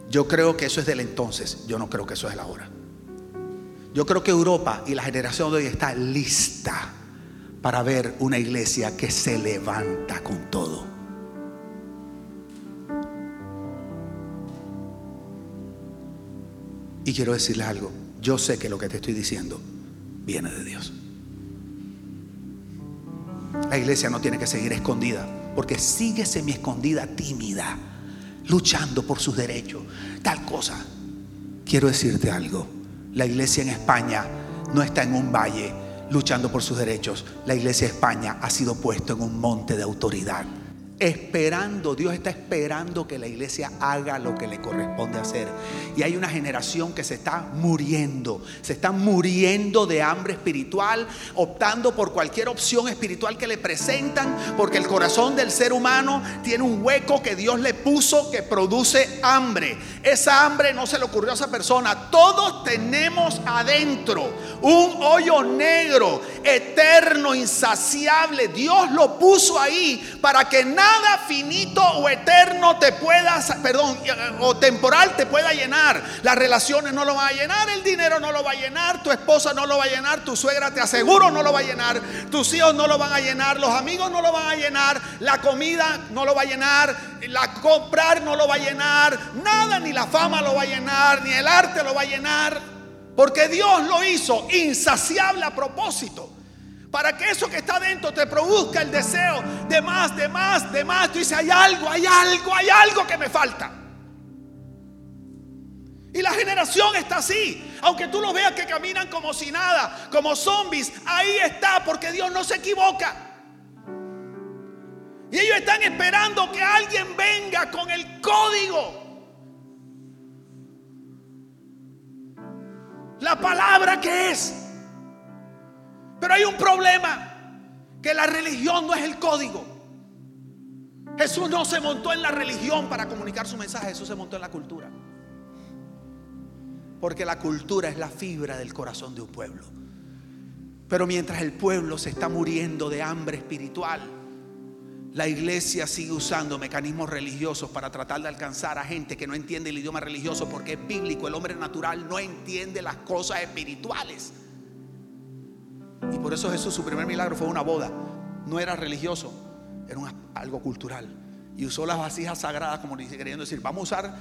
Yo creo que eso es del entonces, yo no creo que eso es la hora. Yo creo que Europa y la generación de hoy está lista para ver una iglesia que se levanta con todo. Y quiero decirles algo, yo sé que lo que te estoy diciendo viene de Dios. La iglesia no tiene que seguir escondida, porque sigue semi escondida, tímida, luchando por sus derechos, tal cosa. Quiero decirte algo, la iglesia en España no está en un valle luchando por sus derechos. La iglesia de España ha sido puesto en un monte de autoridad esperando, Dios está esperando que la iglesia haga lo que le corresponde hacer. Y hay una generación que se está muriendo, se está muriendo de hambre espiritual, optando por cualquier opción espiritual que le presentan, porque el corazón del ser humano tiene un hueco que Dios le puso que produce hambre. Esa hambre no se le ocurrió a esa persona, todos tenemos adentro un hoyo negro, eterno, insaciable. Dios lo puso ahí para que nadie nada finito o eterno te pueda, perdón, o temporal te pueda llenar. Las relaciones no lo van a llenar, el dinero no lo va a llenar, tu esposa no lo va a llenar, tu suegra te aseguro no lo va a llenar, tus hijos no lo van a llenar, los amigos no lo van a llenar, la comida no lo va a llenar, la comprar no lo va a llenar, nada, ni la fama lo va a llenar, ni el arte lo va a llenar, porque Dios lo hizo insaciable a propósito para que eso que está dentro te produzca el deseo de más, de más, de más. Tú dices, hay algo, hay algo, hay algo que me falta. Y la generación está así. Aunque tú lo veas que caminan como si nada, como zombies, ahí está, porque Dios no se equivoca. Y ellos están esperando que alguien venga con el código. La palabra que es. Pero hay un problema, que la religión no es el código. Jesús no se montó en la religión para comunicar su mensaje, Jesús se montó en la cultura. Porque la cultura es la fibra del corazón de un pueblo. Pero mientras el pueblo se está muriendo de hambre espiritual, la iglesia sigue usando mecanismos religiosos para tratar de alcanzar a gente que no entiende el idioma religioso porque es bíblico. El hombre natural no entiende las cosas espirituales. Y por eso Jesús, su primer milagro fue una boda. No era religioso, era algo cultural. Y usó las vasijas sagradas, como queriendo decir, vamos a usar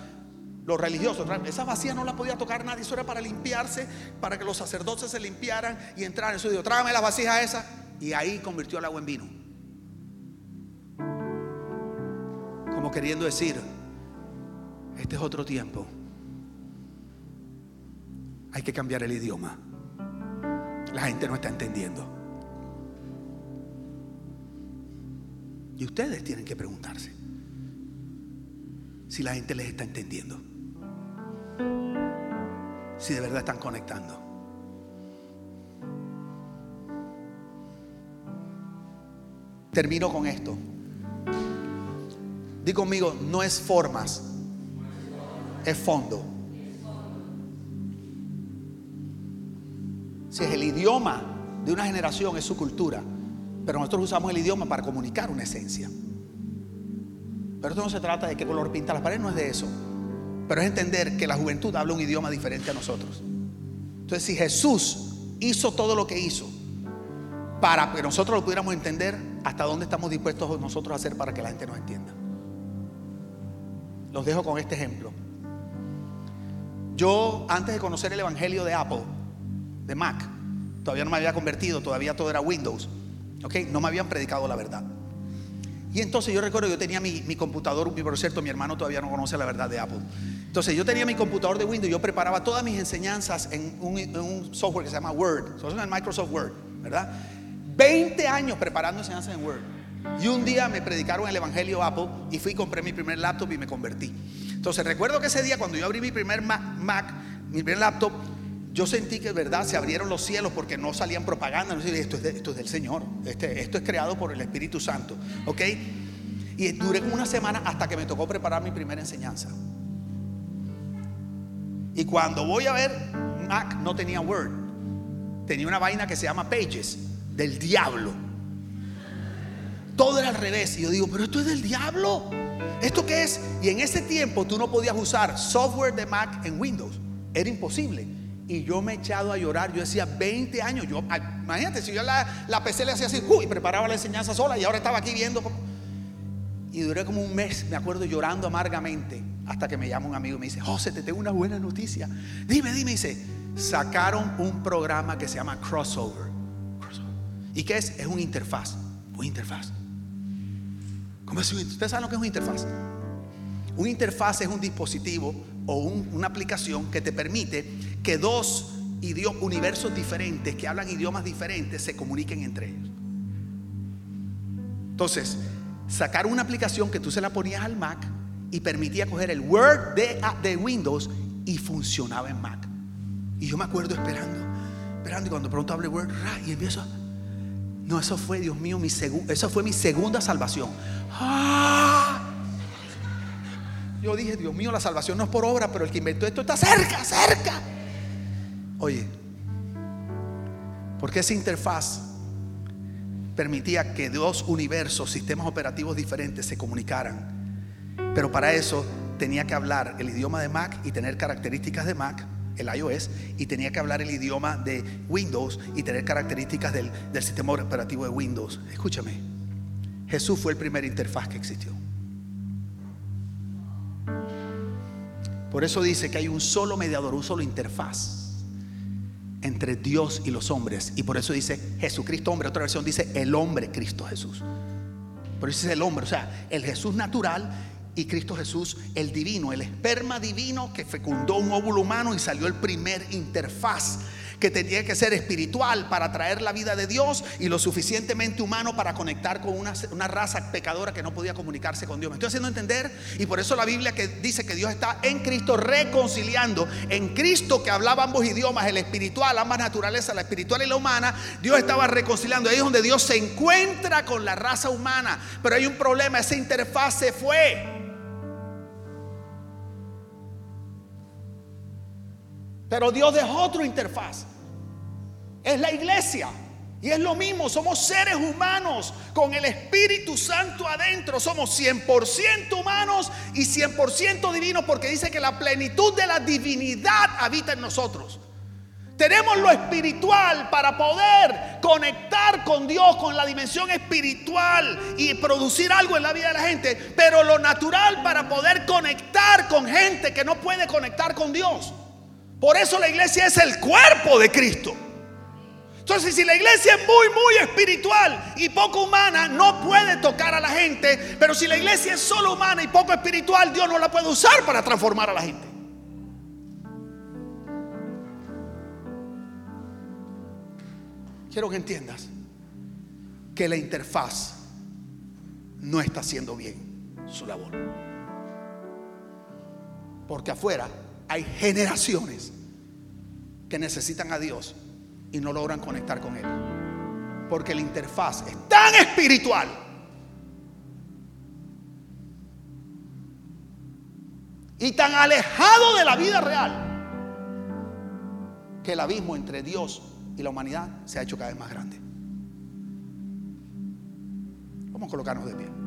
los religiosos. Esas vasijas no las podía tocar nadie, eso era para limpiarse, para que los sacerdotes se limpiaran y entraran. Eso dijo, trágame las vasijas esas. Y ahí convirtió el agua en vino. Como queriendo decir, este es otro tiempo. Hay que cambiar el idioma. La gente no está entendiendo. Y ustedes tienen que preguntarse si la gente les está entendiendo. Si de verdad están conectando. Termino con esto. Di conmigo, no es formas, es fondo. Si es el idioma de una generación, es su cultura. Pero nosotros usamos el idioma para comunicar una esencia. Pero esto no se trata de qué color pinta las paredes, no es de eso. Pero es entender que la juventud habla un idioma diferente a nosotros. Entonces, si Jesús hizo todo lo que hizo para que nosotros lo pudiéramos entender, ¿hasta dónde estamos dispuestos nosotros a hacer para que la gente nos entienda? Los dejo con este ejemplo. Yo, antes de conocer el Evangelio de Apple, de Mac, todavía no me había convertido, todavía todo era Windows. ¿Ok? No me habían predicado la verdad. Y entonces yo recuerdo, yo tenía mi, computador, y por cierto, mi hermano todavía no conoce la verdad de Apple. Entonces yo tenía mi computador de Windows, yo preparaba todas mis enseñanzas en un, software que se llama Word, eso es Microsoft Word, ¿verdad? 20 años preparando enseñanzas en Word. Y un día me predicaron el Evangelio Apple y fui compré mi primer laptop y me convertí. Entonces recuerdo que ese día cuando yo abrí mi primer Mac, mi primer laptop, yo sentí que verdad se abrieron los cielos porque no salían propaganda. No esto, es esto es del Señor. Este, esto es creado por el Espíritu Santo. ¿Ok? Y duré una semana hasta que me tocó preparar mi primera enseñanza. Y cuando voy a ver, Mac no tenía Word. Tenía una vaina que se llama Pages, del diablo. Todo era al revés. Y yo digo, pero esto es del diablo. ¿Esto qué es? Y en ese tiempo tú no podías usar software de Mac en Windows. Era imposible. Y yo me he echado a llorar. Yo decía 20 años. Yo, imagínate, si yo la, la PC le hacía así, uy, preparaba la enseñanza sola y ahora estaba aquí viendo. Y duré como un mes, me acuerdo, llorando amargamente. Hasta que me llama un amigo y me dice, José, te tengo una buena noticia. Dime, dime, dice, sacaron un programa que se llama Crossover. ¿Y qué es? Es un interfaz. Un interfaz. ¿Cómo es? ¿Ustedes saben lo que es un interfaz? Un interfaz es un dispositivo o una aplicación que te permite que dos universos diferentes que hablan idiomas diferentes se comuniquen entre ellos. Entonces, sacar una aplicación que tú se la ponías al Mac y permitía coger el Word de, de Windows y funcionaba en Mac. Y yo me acuerdo esperando, esperando y cuando pronto hable Word y empiezo no, eso fue, Dios mío, mi eso fue mi segunda salvación. ¡Ah! Yo dije, Dios mío, la salvación no es por obra, pero el que inventó esto está cerca, cerca. Oye, porque esa interfaz permitía que dos universos, sistemas operativos diferentes se comunicaran. Pero para eso tenía que hablar el idioma de Mac y tener características de Mac, el iOS, y tenía que hablar el idioma de Windows y tener características del, del sistema operativo de Windows. Escúchame, Jesús fue el primer interfaz que existió. Por eso dice que hay un solo mediador, un solo interfaz entre Dios y los hombres. Y por eso dice Jesucristo hombre. Otra versión dice el hombre Cristo Jesús. Por eso dice el hombre, o sea, el Jesús natural y Cristo Jesús el divino, el esperma divino que fecundó un óvulo humano y salió el primer interfaz que tenía que ser espiritual para traer la vida de Dios y lo suficientemente humano para conectar con una, raza pecadora que no podía comunicarse con Dios. ¿Me estoy haciendo entender? Y por eso la Biblia que dice que Dios está en Cristo reconciliando, en Cristo que hablaba ambos idiomas, el espiritual, ambas naturalezas, la espiritual y la humana, Dios estaba reconciliando. Ahí es donde Dios se encuentra con la raza humana. Pero hay un problema, esa interfaz se fue. Pero Dios dejó otra interfaz es la iglesia. Y es lo mismo, somos seres humanos con el Espíritu Santo adentro. Somos 100% humanos y 100% divinos porque dice que la plenitud de la divinidad habita en nosotros. Tenemos lo espiritual para poder conectar con Dios, con la dimensión espiritual y producir algo en la vida de la gente, pero lo natural para poder conectar con gente que no puede conectar con Dios. Por eso la iglesia es el cuerpo de Cristo. Entonces, si la iglesia es muy, muy espiritual y poco humana, no puede tocar a la gente. Pero si la iglesia es solo humana y poco espiritual, Dios no la puede usar para transformar a la gente. Quiero que entiendas que la interfaz no está haciendo bien su labor. Porque afuera hay generaciones que necesitan a Dios y no logran conectar con Él. Porque la interfaz es tan espiritual y tan alejado de la vida real que el abismo entre Dios y la humanidad se ha hecho cada vez más grande. Vamos a colocarnos de pie.